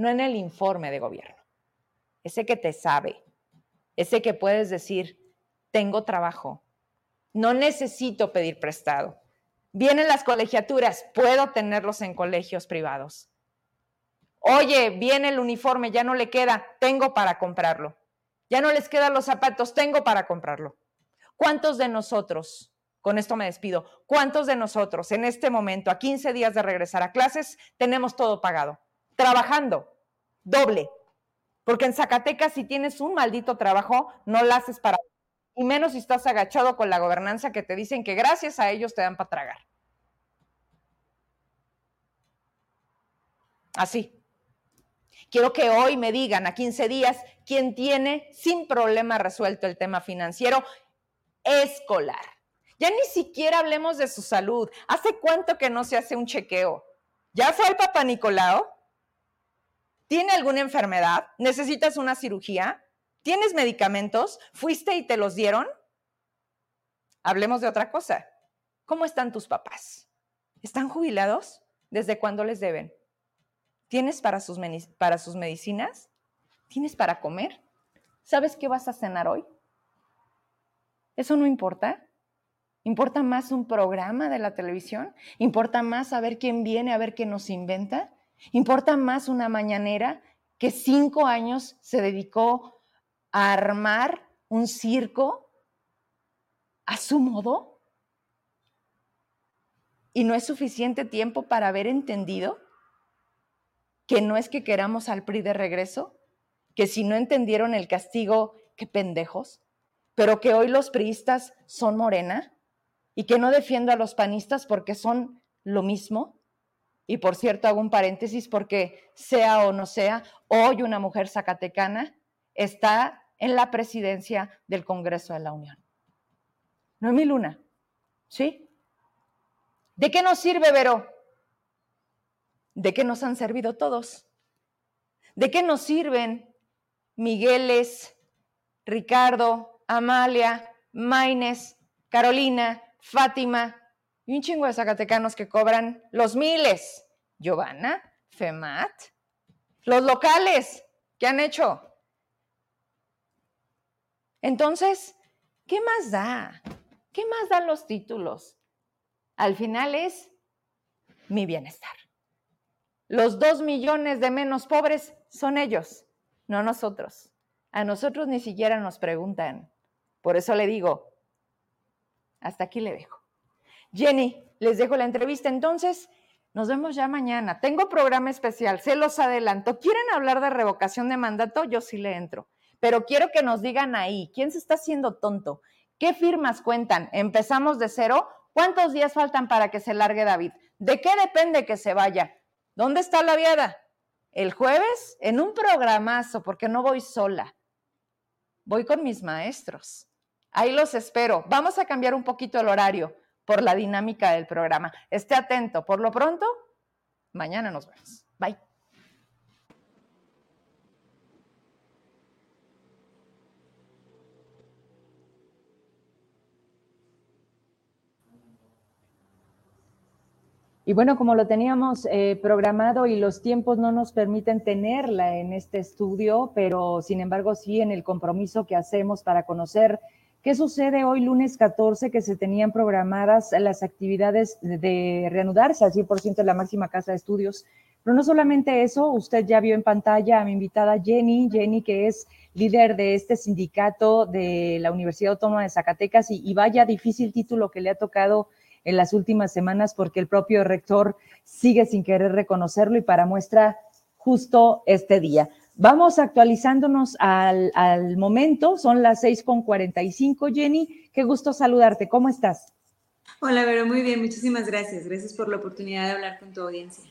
no en el informe de gobierno. Ese que te sabe, ese que puedes decir, tengo trabajo, no necesito pedir prestado, Vienen las colegiaturas, puedo tenerlos en colegios privados. Oye, viene el uniforme, ya no le queda, tengo para comprarlo. Ya no les quedan los zapatos, tengo para comprarlo. ¿Cuántos de nosotros, con esto me despido, cuántos de nosotros en este momento, a 15 días de regresar a clases, tenemos todo pagado? Trabajando, doble. Porque en Zacatecas, si tienes un maldito trabajo, no lo haces para y menos si estás agachado con la gobernanza que te dicen que gracias a ellos te dan para tragar. Así. Quiero que hoy me digan a 15 días quién tiene sin problema resuelto el tema financiero escolar. Ya ni siquiera hablemos de su salud. ¿Hace cuánto que no se hace un chequeo? ¿Ya fue el papá Nicolau? ¿Tiene alguna enfermedad? ¿Necesitas una cirugía? ¿Tienes medicamentos? ¿Fuiste y te los dieron? Hablemos de otra cosa. ¿Cómo están tus papás? ¿Están jubilados? ¿Desde cuándo les deben? ¿Tienes para sus, para sus medicinas? ¿Tienes para comer? ¿Sabes qué vas a cenar hoy? ¿Eso no importa? ¿Importa más un programa de la televisión? ¿Importa más saber quién viene a ver qué nos inventa? ¿Importa más una mañanera que cinco años se dedicó a armar un circo a su modo? ¿Y no es suficiente tiempo para haber entendido que no es que queramos al PRI de regreso? Que si no entendieron el castigo, qué pendejos, pero que hoy los priistas son morena y que no defiendo a los panistas porque son lo mismo. Y por cierto, hago un paréntesis porque sea o no sea, hoy una mujer zacatecana está en la presidencia del Congreso de la Unión. Noemí Luna, ¿sí? ¿De qué nos sirve, Vero? ¿De qué nos han servido todos? ¿De qué nos sirven Migueles, Ricardo, Amalia, Maines, Carolina, Fátima y un chingo de zacatecanos que cobran los miles. Giovanna, FEMAT, los locales, ¿qué han hecho? Entonces, ¿qué más da? ¿Qué más dan los títulos? Al final es mi bienestar. Los dos millones de menos pobres son ellos, no nosotros. A nosotros ni siquiera nos preguntan. Por eso le digo, hasta aquí le dejo. Jenny, les dejo la entrevista entonces. Nos vemos ya mañana. Tengo programa especial, se los adelanto. ¿Quieren hablar de revocación de mandato? Yo sí le entro. Pero quiero que nos digan ahí, ¿quién se está haciendo tonto? ¿Qué firmas cuentan? ¿Empezamos de cero? ¿Cuántos días faltan para que se largue David? ¿De qué depende que se vaya? ¿Dónde está la viada? El jueves en un programazo, porque no voy sola. Voy con mis maestros. Ahí los espero. Vamos a cambiar un poquito el horario por la dinámica del programa. Esté atento. Por lo pronto, mañana nos vemos. Bye. Y bueno, como lo teníamos eh, programado y los tiempos no nos permiten tenerla en este estudio, pero sin embargo sí en el compromiso que hacemos para conocer qué sucede hoy lunes 14, que se tenían programadas las actividades de reanudarse al 100% de la máxima casa de estudios. Pero no solamente eso, usted ya vio en pantalla a mi invitada Jenny, Jenny que es líder de este sindicato de la Universidad Autónoma de Zacatecas y, y vaya difícil título que le ha tocado en las últimas semanas porque el propio rector sigue sin querer reconocerlo y para muestra justo este día. Vamos actualizándonos al, al momento, son las 6.45, Jenny. Qué gusto saludarte, ¿cómo estás? Hola, Vero, muy bien, muchísimas gracias. Gracias por la oportunidad de hablar con tu audiencia.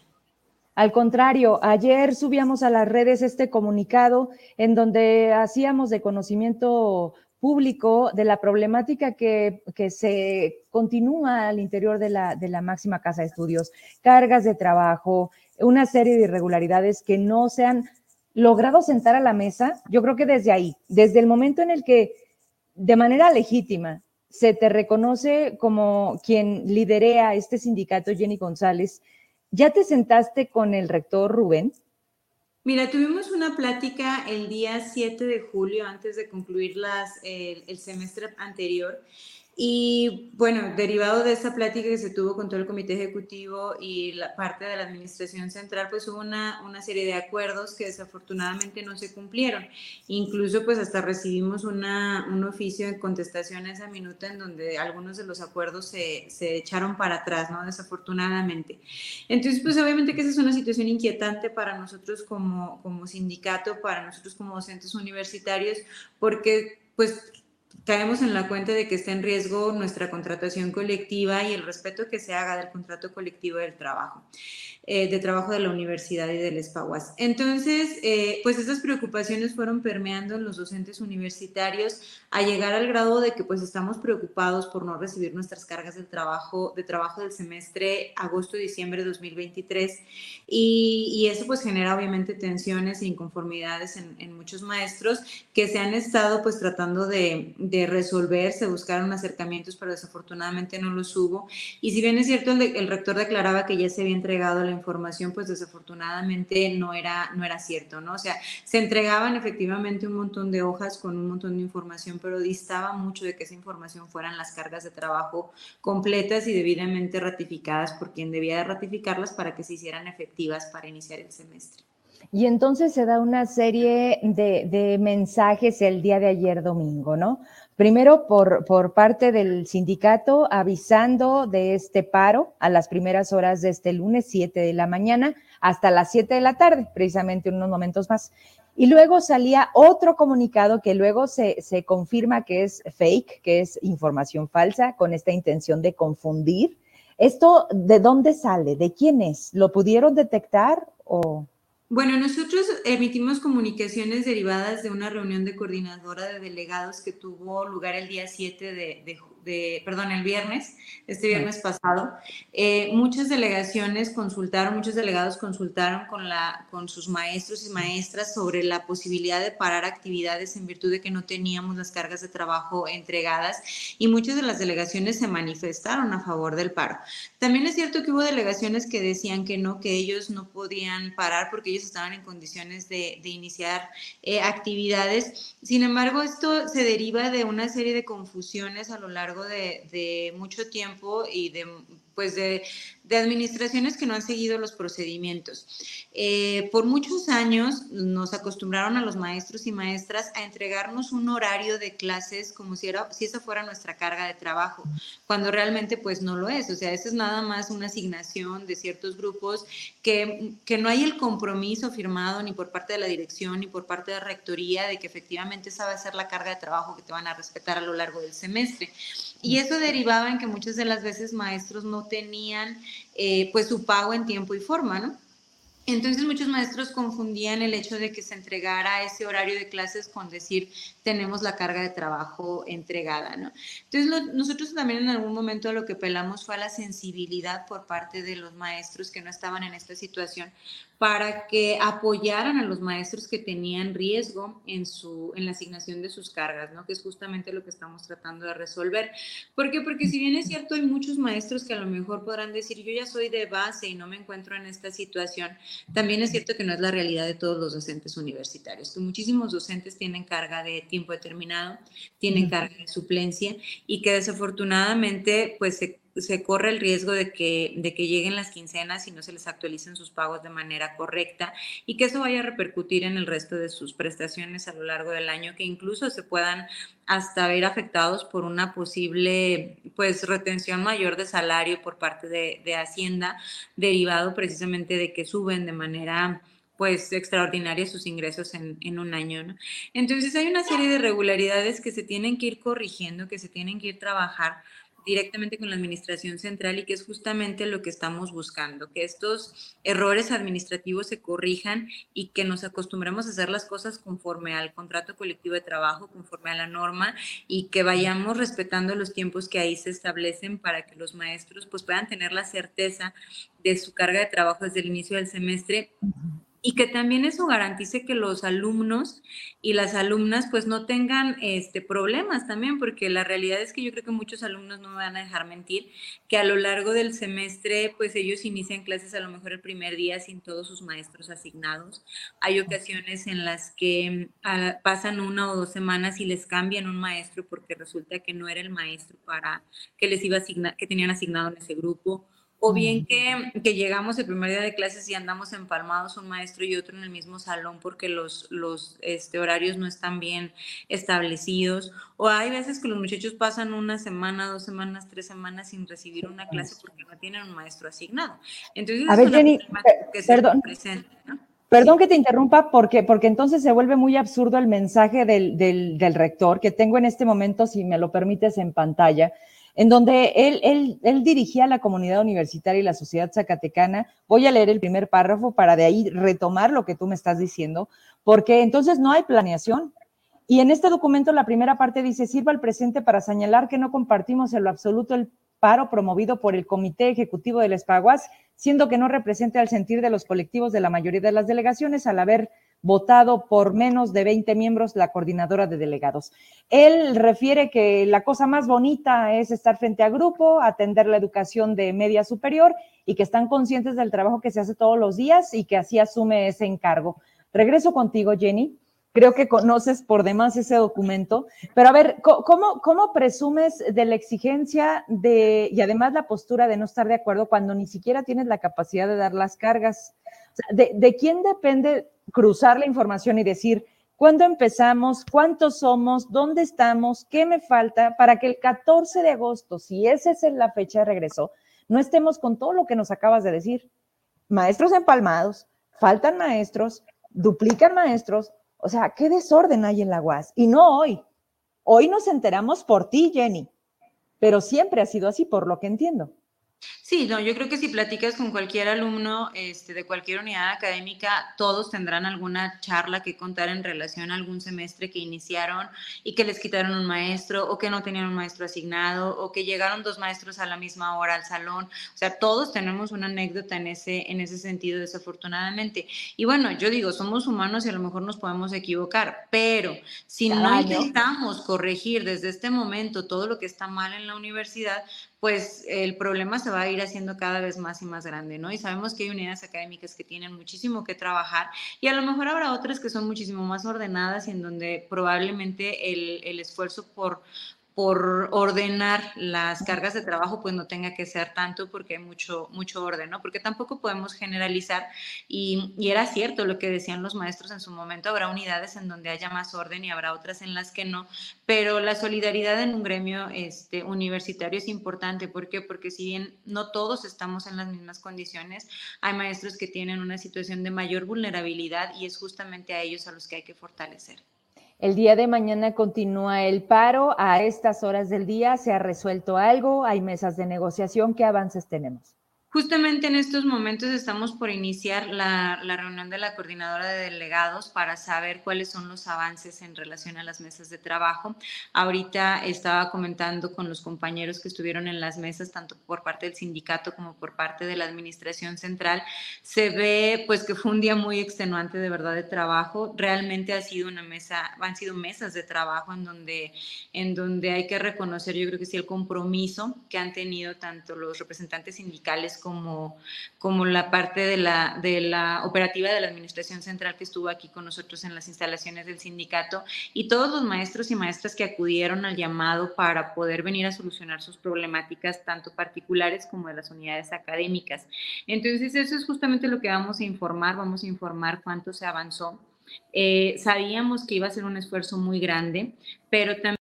Al contrario, ayer subíamos a las redes este comunicado en donde hacíamos de conocimiento público de la problemática que, que, se continúa al interior de la, de la máxima casa de estudios, cargas de trabajo, una serie de irregularidades que no se han logrado sentar a la mesa. Yo creo que desde ahí, desde el momento en el que de manera legítima se te reconoce como quien liderea este sindicato, Jenny González, ¿ya te sentaste con el rector Rubén? Mira, tuvimos una plática el día 7 de julio antes de concluir las, el, el semestre anterior y bueno, derivado de esta plática que se tuvo con todo el comité ejecutivo y la parte de la administración central, pues hubo una, una serie de acuerdos que desafortunadamente no se cumplieron. Incluso pues hasta recibimos una, un oficio de contestación a esa minuta en donde algunos de los acuerdos se, se echaron para atrás, ¿no? Desafortunadamente. Entonces pues obviamente que esa es una situación inquietante para nosotros como, como sindicato, para nosotros como docentes universitarios, porque pues caemos en la cuenta de que está en riesgo nuestra contratación colectiva y el respeto que se haga del contrato colectivo del trabajo. Eh, de trabajo de la universidad y del ESPAUAS. Entonces, eh, pues estas preocupaciones fueron permeando en los docentes universitarios a llegar al grado de que pues estamos preocupados por no recibir nuestras cargas de trabajo, de trabajo del semestre agosto-diciembre de 2023 y, eso pues genera obviamente tensiones e inconformidades en, en, muchos maestros que se han estado pues tratando de, de resolver, se buscaron acercamientos pero desafortunadamente no los hubo y si bien es cierto el, el rector declaraba que ya se había entregado la información, pues desafortunadamente no era, no era cierto, ¿no? O sea, se entregaban efectivamente un montón de hojas con un montón de información, pero distaba mucho de que esa información fueran las cargas de trabajo completas y debidamente ratificadas por quien debía de ratificarlas para que se hicieran efectivas para iniciar el semestre. Y entonces se da una serie de, de, mensajes el día de ayer domingo, ¿no? Primero por, por parte del sindicato avisando de este paro a las primeras horas de este lunes, 7 de la mañana, hasta las 7 de la tarde, precisamente unos momentos más. Y luego salía otro comunicado que luego se, se confirma que es fake, que es información falsa, con esta intención de confundir. ¿Esto de dónde sale? ¿De quién es? ¿Lo pudieron detectar o...? Bueno, nosotros emitimos comunicaciones derivadas de una reunión de coordinadora de delegados que tuvo lugar el día 7 de, de, de, perdón, el viernes, este viernes pasado, eh, muchas delegaciones consultaron, muchos delegados consultaron con, la, con sus maestros y maestras sobre la posibilidad de parar actividades en virtud de que no teníamos las cargas de trabajo entregadas y muchas de las delegaciones se manifestaron a favor del paro. También es cierto que hubo delegaciones que decían que no, que ellos no podían parar porque ellos estaban en condiciones de, iniciar eh, actividades. Sin embargo, esto se deriva de una serie de confusiones a lo largo de mucho tiempo y de pues de, administraciones que no han seguido los procedimientos. Eh, por muchos años nos acostumbraron a los maestros y maestras a entregarnos un horario de clases como si, era, si esa fuera nuestra carga de trabajo, cuando realmente pues no lo es. O sea, eso es nada más una asignación de ciertos grupos que, que no hay el compromiso firmado ni por parte de la dirección ni por parte de la rectoría de que efectivamente esa va a ser la carga de trabajo que te van a respetar a lo largo del semestre. Y eso derivaba en que muchas de las veces maestros no tenían eh, pues su pago en tiempo y forma, ¿no? Entonces muchos maestros confundían el hecho de que se entregara ese horario de clases con decir tenemos la carga de trabajo entregada, ¿no? Entonces nosotros también en algún momento lo que pelamos fue a la sensibilidad por parte de los maestros que no estaban en esta situación para que apoyaran a los maestros que tenían riesgo en, su, en la asignación de sus cargas, ¿no? que es justamente lo que estamos tratando de resolver. ¿Por qué? Porque si bien es cierto, hay muchos maestros que a lo mejor podrán decir, yo ya soy de base y no me encuentro en esta situación, también es cierto que no es la realidad de todos los docentes universitarios, que muchísimos docentes tienen carga de tiempo determinado, tienen carga de suplencia y que desafortunadamente pues se se corre el riesgo de que, de que lleguen las quincenas y no se les actualicen sus pagos de manera correcta y que eso vaya a repercutir en el resto de sus prestaciones a lo largo del año, que incluso se puedan hasta ver afectados por una posible pues retención mayor de salario por parte de, Hacienda, derivado precisamente de que suben de manera pues extraordinaria sus ingresos en, en, un año. Entonces hay una serie de irregularidades que se tienen que ir corrigiendo, que se tienen que ir trabajar directamente con la administración central y que es justamente lo que estamos buscando, que estos errores administrativos se corrijan y que nos acostumbremos a hacer las cosas conforme al contrato colectivo de trabajo, conforme a la norma y que vayamos respetando los tiempos que ahí se establecen para que los maestros pues puedan tener la certeza de su carga de trabajo desde el inicio del semestre y que también eso garantice que los alumnos y las alumnas pues no tengan este, problemas también, porque la realidad es que yo creo que muchos alumnos no me van a dejar mentir, que a lo largo del semestre pues ellos inician clases a lo mejor el primer día sin todos sus maestros asignados. Hay ocasiones en las que ah, pasan una o dos semanas y les cambian un maestro porque resulta que no era el maestro para que les iba a asignar, que tenían asignado en ese grupo o bien que, que, llegamos el primer día de clases y andamos empalmados un maestro y otro en el mismo salón porque los, los este, horarios no están bien establecidos, o hay veces que los muchachos pasan una semana, dos semanas, tres semanas sin recibir una clase porque no tienen un maestro asignado. Entonces, a ver, Jenny, que perdón. Perdón que te interrumpa, porque, porque entonces se vuelve muy absurdo el mensaje del, del, del rector que tengo en este momento, si me lo permites, en pantalla en donde él, él, dirigía a la comunidad universitaria y la sociedad zacatecana. Voy a leer el primer párrafo para de ahí retomar lo que tú me estás diciendo, porque entonces no hay planeación. Y en este documento la primera parte dice, sirva el presente para señalar que no compartimos en lo absoluto el paro promovido por el Comité Ejecutivo del Espaguas, siendo que no representa el sentir de los colectivos de la mayoría de las delegaciones al haber votado por menos de 20 miembros la coordinadora de delegados. Él refiere que la cosa más bonita es estar frente a grupo, atender la educación de media superior y que están conscientes del trabajo que se hace todos los días y que así asume ese encargo. Regreso contigo, Jenny. Creo que conoces por demás ese documento, pero a ver, ¿cómo, cómo presumes de la exigencia de, y además la postura de no estar de acuerdo cuando ni siquiera tienes la capacidad de dar las cargas? ¿de, ¿De quién depende cruzar la información y decir, ¿cuándo empezamos? ¿Cuántos somos? ¿Dónde estamos? ¿Qué me falta? Para que el 14 de agosto, si esa es la fecha de regreso, no estemos con todo lo que nos acabas de decir. Maestros empalmados, faltan maestros, duplican maestros. O sea, ¿qué desorden hay en la UAS? Y no hoy. Hoy nos enteramos por ti, Jenny. Pero siempre ha sido así, por lo que entiendo. Sí, no, yo creo que si platicas con cualquier alumno este, de cualquier unidad académica, todos tendrán alguna charla que contar en relación a algún semestre que iniciaron y que les quitaron un maestro o que no tenían un maestro asignado o que llegaron dos maestros a la misma hora al salón. O sea, todos tenemos una anécdota en ese, en ese sentido, desafortunadamente. Y bueno, yo digo, somos humanos y a lo mejor nos podemos equivocar, pero si no intentamos corregir desde este momento todo lo que está mal en la universidad, pues el problema se va a ir haciendo cada vez más y más grande, ¿no? Y sabemos que hay unidades académicas que tienen muchísimo que trabajar y a lo mejor habrá otras que son muchísimo más ordenadas y en donde probablemente el, el esfuerzo por, por ordenar las cargas de trabajo, pues no tenga que ser tanto porque hay mucho, mucho orden, ¿no? Porque tampoco podemos generalizar y, era cierto lo que decían los maestros en su momento, habrá unidades en donde haya más orden y habrá otras en las que no, pero la solidaridad en un gremio este, universitario es importante, ¿por qué? Porque si bien no todos estamos en las mismas condiciones, hay maestros que tienen una situación de mayor vulnerabilidad y es justamente a ellos a los que hay que fortalecer. El día de mañana continúa el paro. A estas horas del día se ha resuelto algo. Hay mesas de negociación. ¿Qué avances tenemos? Justamente en estos momentos estamos por iniciar la, reunión de la coordinadora de delegados para saber cuáles son los avances en relación a las mesas de trabajo. Ahorita estaba comentando con los compañeros que estuvieron en las mesas, tanto por parte del sindicato como por parte de la administración central. Se ve pues que fue un día muy extenuante de verdad de trabajo. Realmente ha sido una mesa, han sido mesas de trabajo en donde, en donde hay que reconocer, yo creo que sí, el compromiso que han tenido tanto los representantes sindicales como, como la parte de la, de la operativa de la Administración Central que estuvo aquí con nosotros en las instalaciones del sindicato y todos los maestros y maestras que acudieron al llamado para poder venir a solucionar sus problemáticas, tanto particulares como de las unidades académicas. Entonces, eso es justamente lo que vamos a informar, vamos a informar cuánto se avanzó. Eh, sabíamos que iba a ser un esfuerzo muy grande, pero también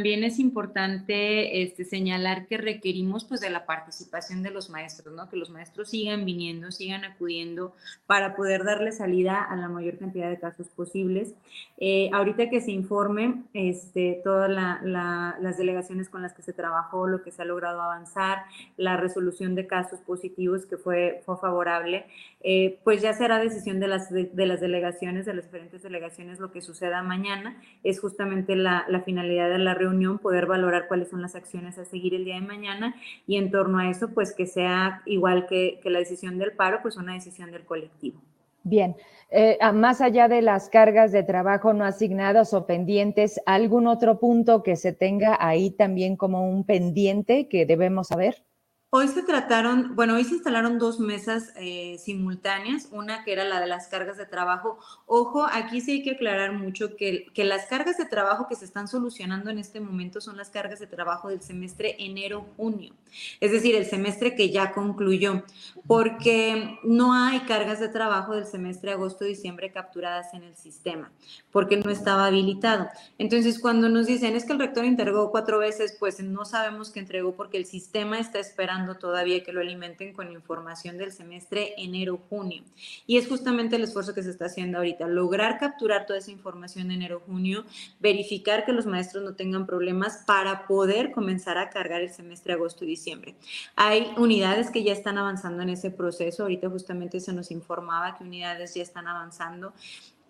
También es importante este, señalar que requerimos pues de la participación de los maestros, ¿no? que los maestros sigan viniendo, sigan acudiendo para poder darle salida a la mayor cantidad de casos posibles. Eh, ahorita que se informe este, todas las delegaciones con las que se trabajó, lo que se ha logrado avanzar, la resolución de casos positivos que fue, fue favorable, eh, pues ya será decisión de las, de, las delegaciones, de las diferentes delegaciones, lo que suceda mañana. Es justamente la, la finalidad de la reunión poder valorar cuáles son las acciones a seguir el día de mañana y en torno a eso, pues que sea igual que, que la decisión del paro, pues una decisión del colectivo. Bien, eh, más allá de las cargas de trabajo no asignadas o pendientes, ¿algún otro punto que se tenga ahí también como un pendiente que debemos saber? Hoy se trataron, bueno, hoy se instalaron dos mesas eh, simultáneas, una que era la de las cargas de trabajo. Ojo, aquí sí hay que aclarar mucho que, que las cargas de trabajo que se están solucionando en este momento son las cargas de trabajo del semestre enero-junio, es decir, el semestre que ya concluyó, porque no hay cargas de trabajo del semestre agosto-diciembre capturadas en el sistema, porque no estaba habilitado. Entonces, cuando nos dicen es que el rector entregó cuatro veces, pues no sabemos qué entregó porque el sistema está esperando todavía que lo alimenten con información del semestre enero-junio. Y es justamente el esfuerzo que se está haciendo ahorita, lograr capturar toda esa información enero-junio, verificar que los maestros no tengan problemas para poder comenzar a cargar el semestre agosto y diciembre. Hay unidades que ya están avanzando en ese proceso, ahorita justamente se nos informaba que unidades ya están avanzando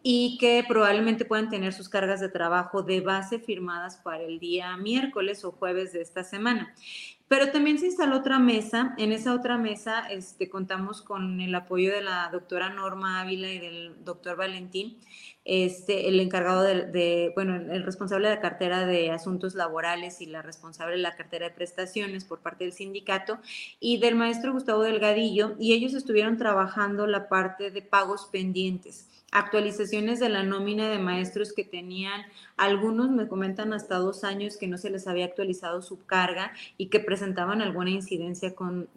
y que probablemente puedan tener sus cargas de trabajo de base firmadas para el día miércoles o jueves de esta semana. Pero también se instaló otra mesa. En esa otra mesa este, contamos con el apoyo de la doctora Norma Ávila y del doctor Valentín, este, el encargado de, bueno, el responsable de la cartera de asuntos laborales y la responsable de la cartera de prestaciones por parte del sindicato y del maestro Gustavo Delgadillo. Y ellos estuvieron trabajando la parte de pagos pendientes actualizaciones de la nómina de maestros que tenían, algunos me comentan hasta dos años que no se les había actualizado su carga y que presentaban alguna incidencia con,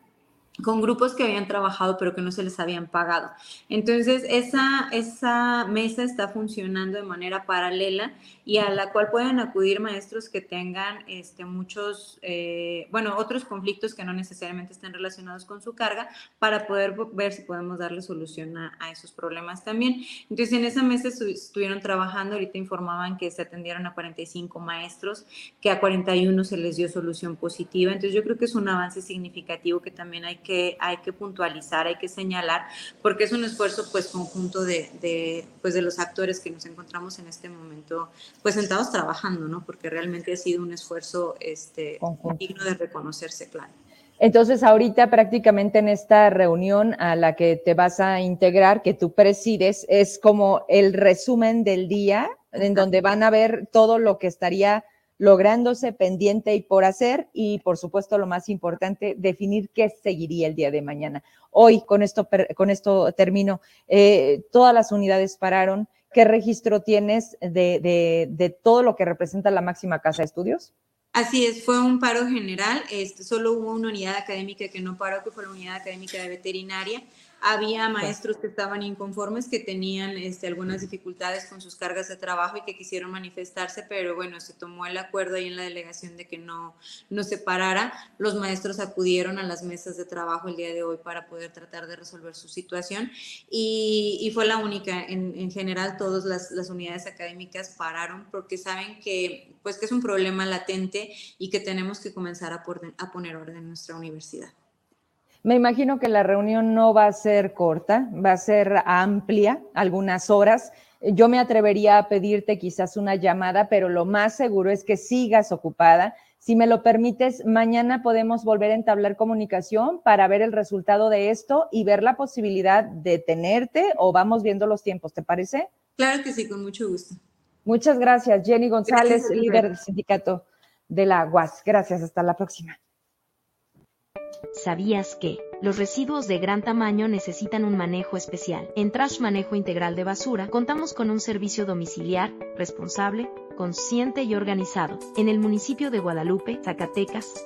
con grupos que habían trabajado pero que no se les habían pagado. Entonces, esa, esa mesa está funcionando de manera paralela y a la cual pueden acudir maestros que tengan este, muchos, eh, bueno, otros conflictos que no necesariamente estén relacionados con su carga para poder ver si podemos darle solución a, esos problemas también. Entonces, en esa mesa estuvieron trabajando, ahorita informaban que se atendieron a 45 maestros, que a 41 se les dio solución positiva. Entonces, yo creo que es un avance significativo que también hay que, hay que puntualizar, hay que señalar, porque es un esfuerzo pues conjunto de, de, pues, de los actores que nos encontramos en este momento pues sentados trabajando, ¿no? Porque realmente ha sido un esfuerzo este, digno de reconocerse, claro. Entonces, ahorita prácticamente en esta reunión a la que te vas a integrar, que tú presides, es como el resumen del día, en donde van a ver todo lo que estaría lográndose pendiente y por hacer y por supuesto lo más importante, definir qué seguiría el día de mañana. Hoy con esto, con esto termino. Eh, todas las unidades pararon. ¿Qué registro tienes de, de, todo lo que representa la máxima casa de estudios? Así es, fue un paro general. Este, solo hubo una unidad académica que no paró, que fue la unidad académica de veterinaria. Había maestros que estaban inconformes, que tenían este, algunas dificultades con sus cargas de trabajo y que quisieron manifestarse, pero bueno, se tomó el acuerdo ahí en la delegación de que no, no se parara. Los maestros acudieron a las mesas de trabajo el día de hoy para poder tratar de resolver su situación y, y fue la única. En, en general, todas las, las, unidades académicas pararon porque saben que, pues, que es un problema latente y que tenemos que comenzar a, a poner orden en nuestra universidad. Me imagino que la reunión no va a ser corta, va a ser amplia, algunas horas. Yo me atrevería a pedirte quizás una llamada, pero lo más seguro es que sigas ocupada. Si me lo permites, mañana podemos volver a entablar comunicación para ver el resultado de esto y ver la posibilidad de tenerte o vamos viendo los tiempos, ¿te parece? Claro que sí, con mucho gusto. Muchas gracias, Jenny González, líder del sindicato de la UAS. Gracias, hasta la próxima. ¿Sabías que los residuos de gran tamaño necesitan un manejo especial? En Trash Manejo Integral de Basura contamos con un servicio domiciliar, responsable, consciente y organizado. En el municipio de Guadalupe, Zacatecas,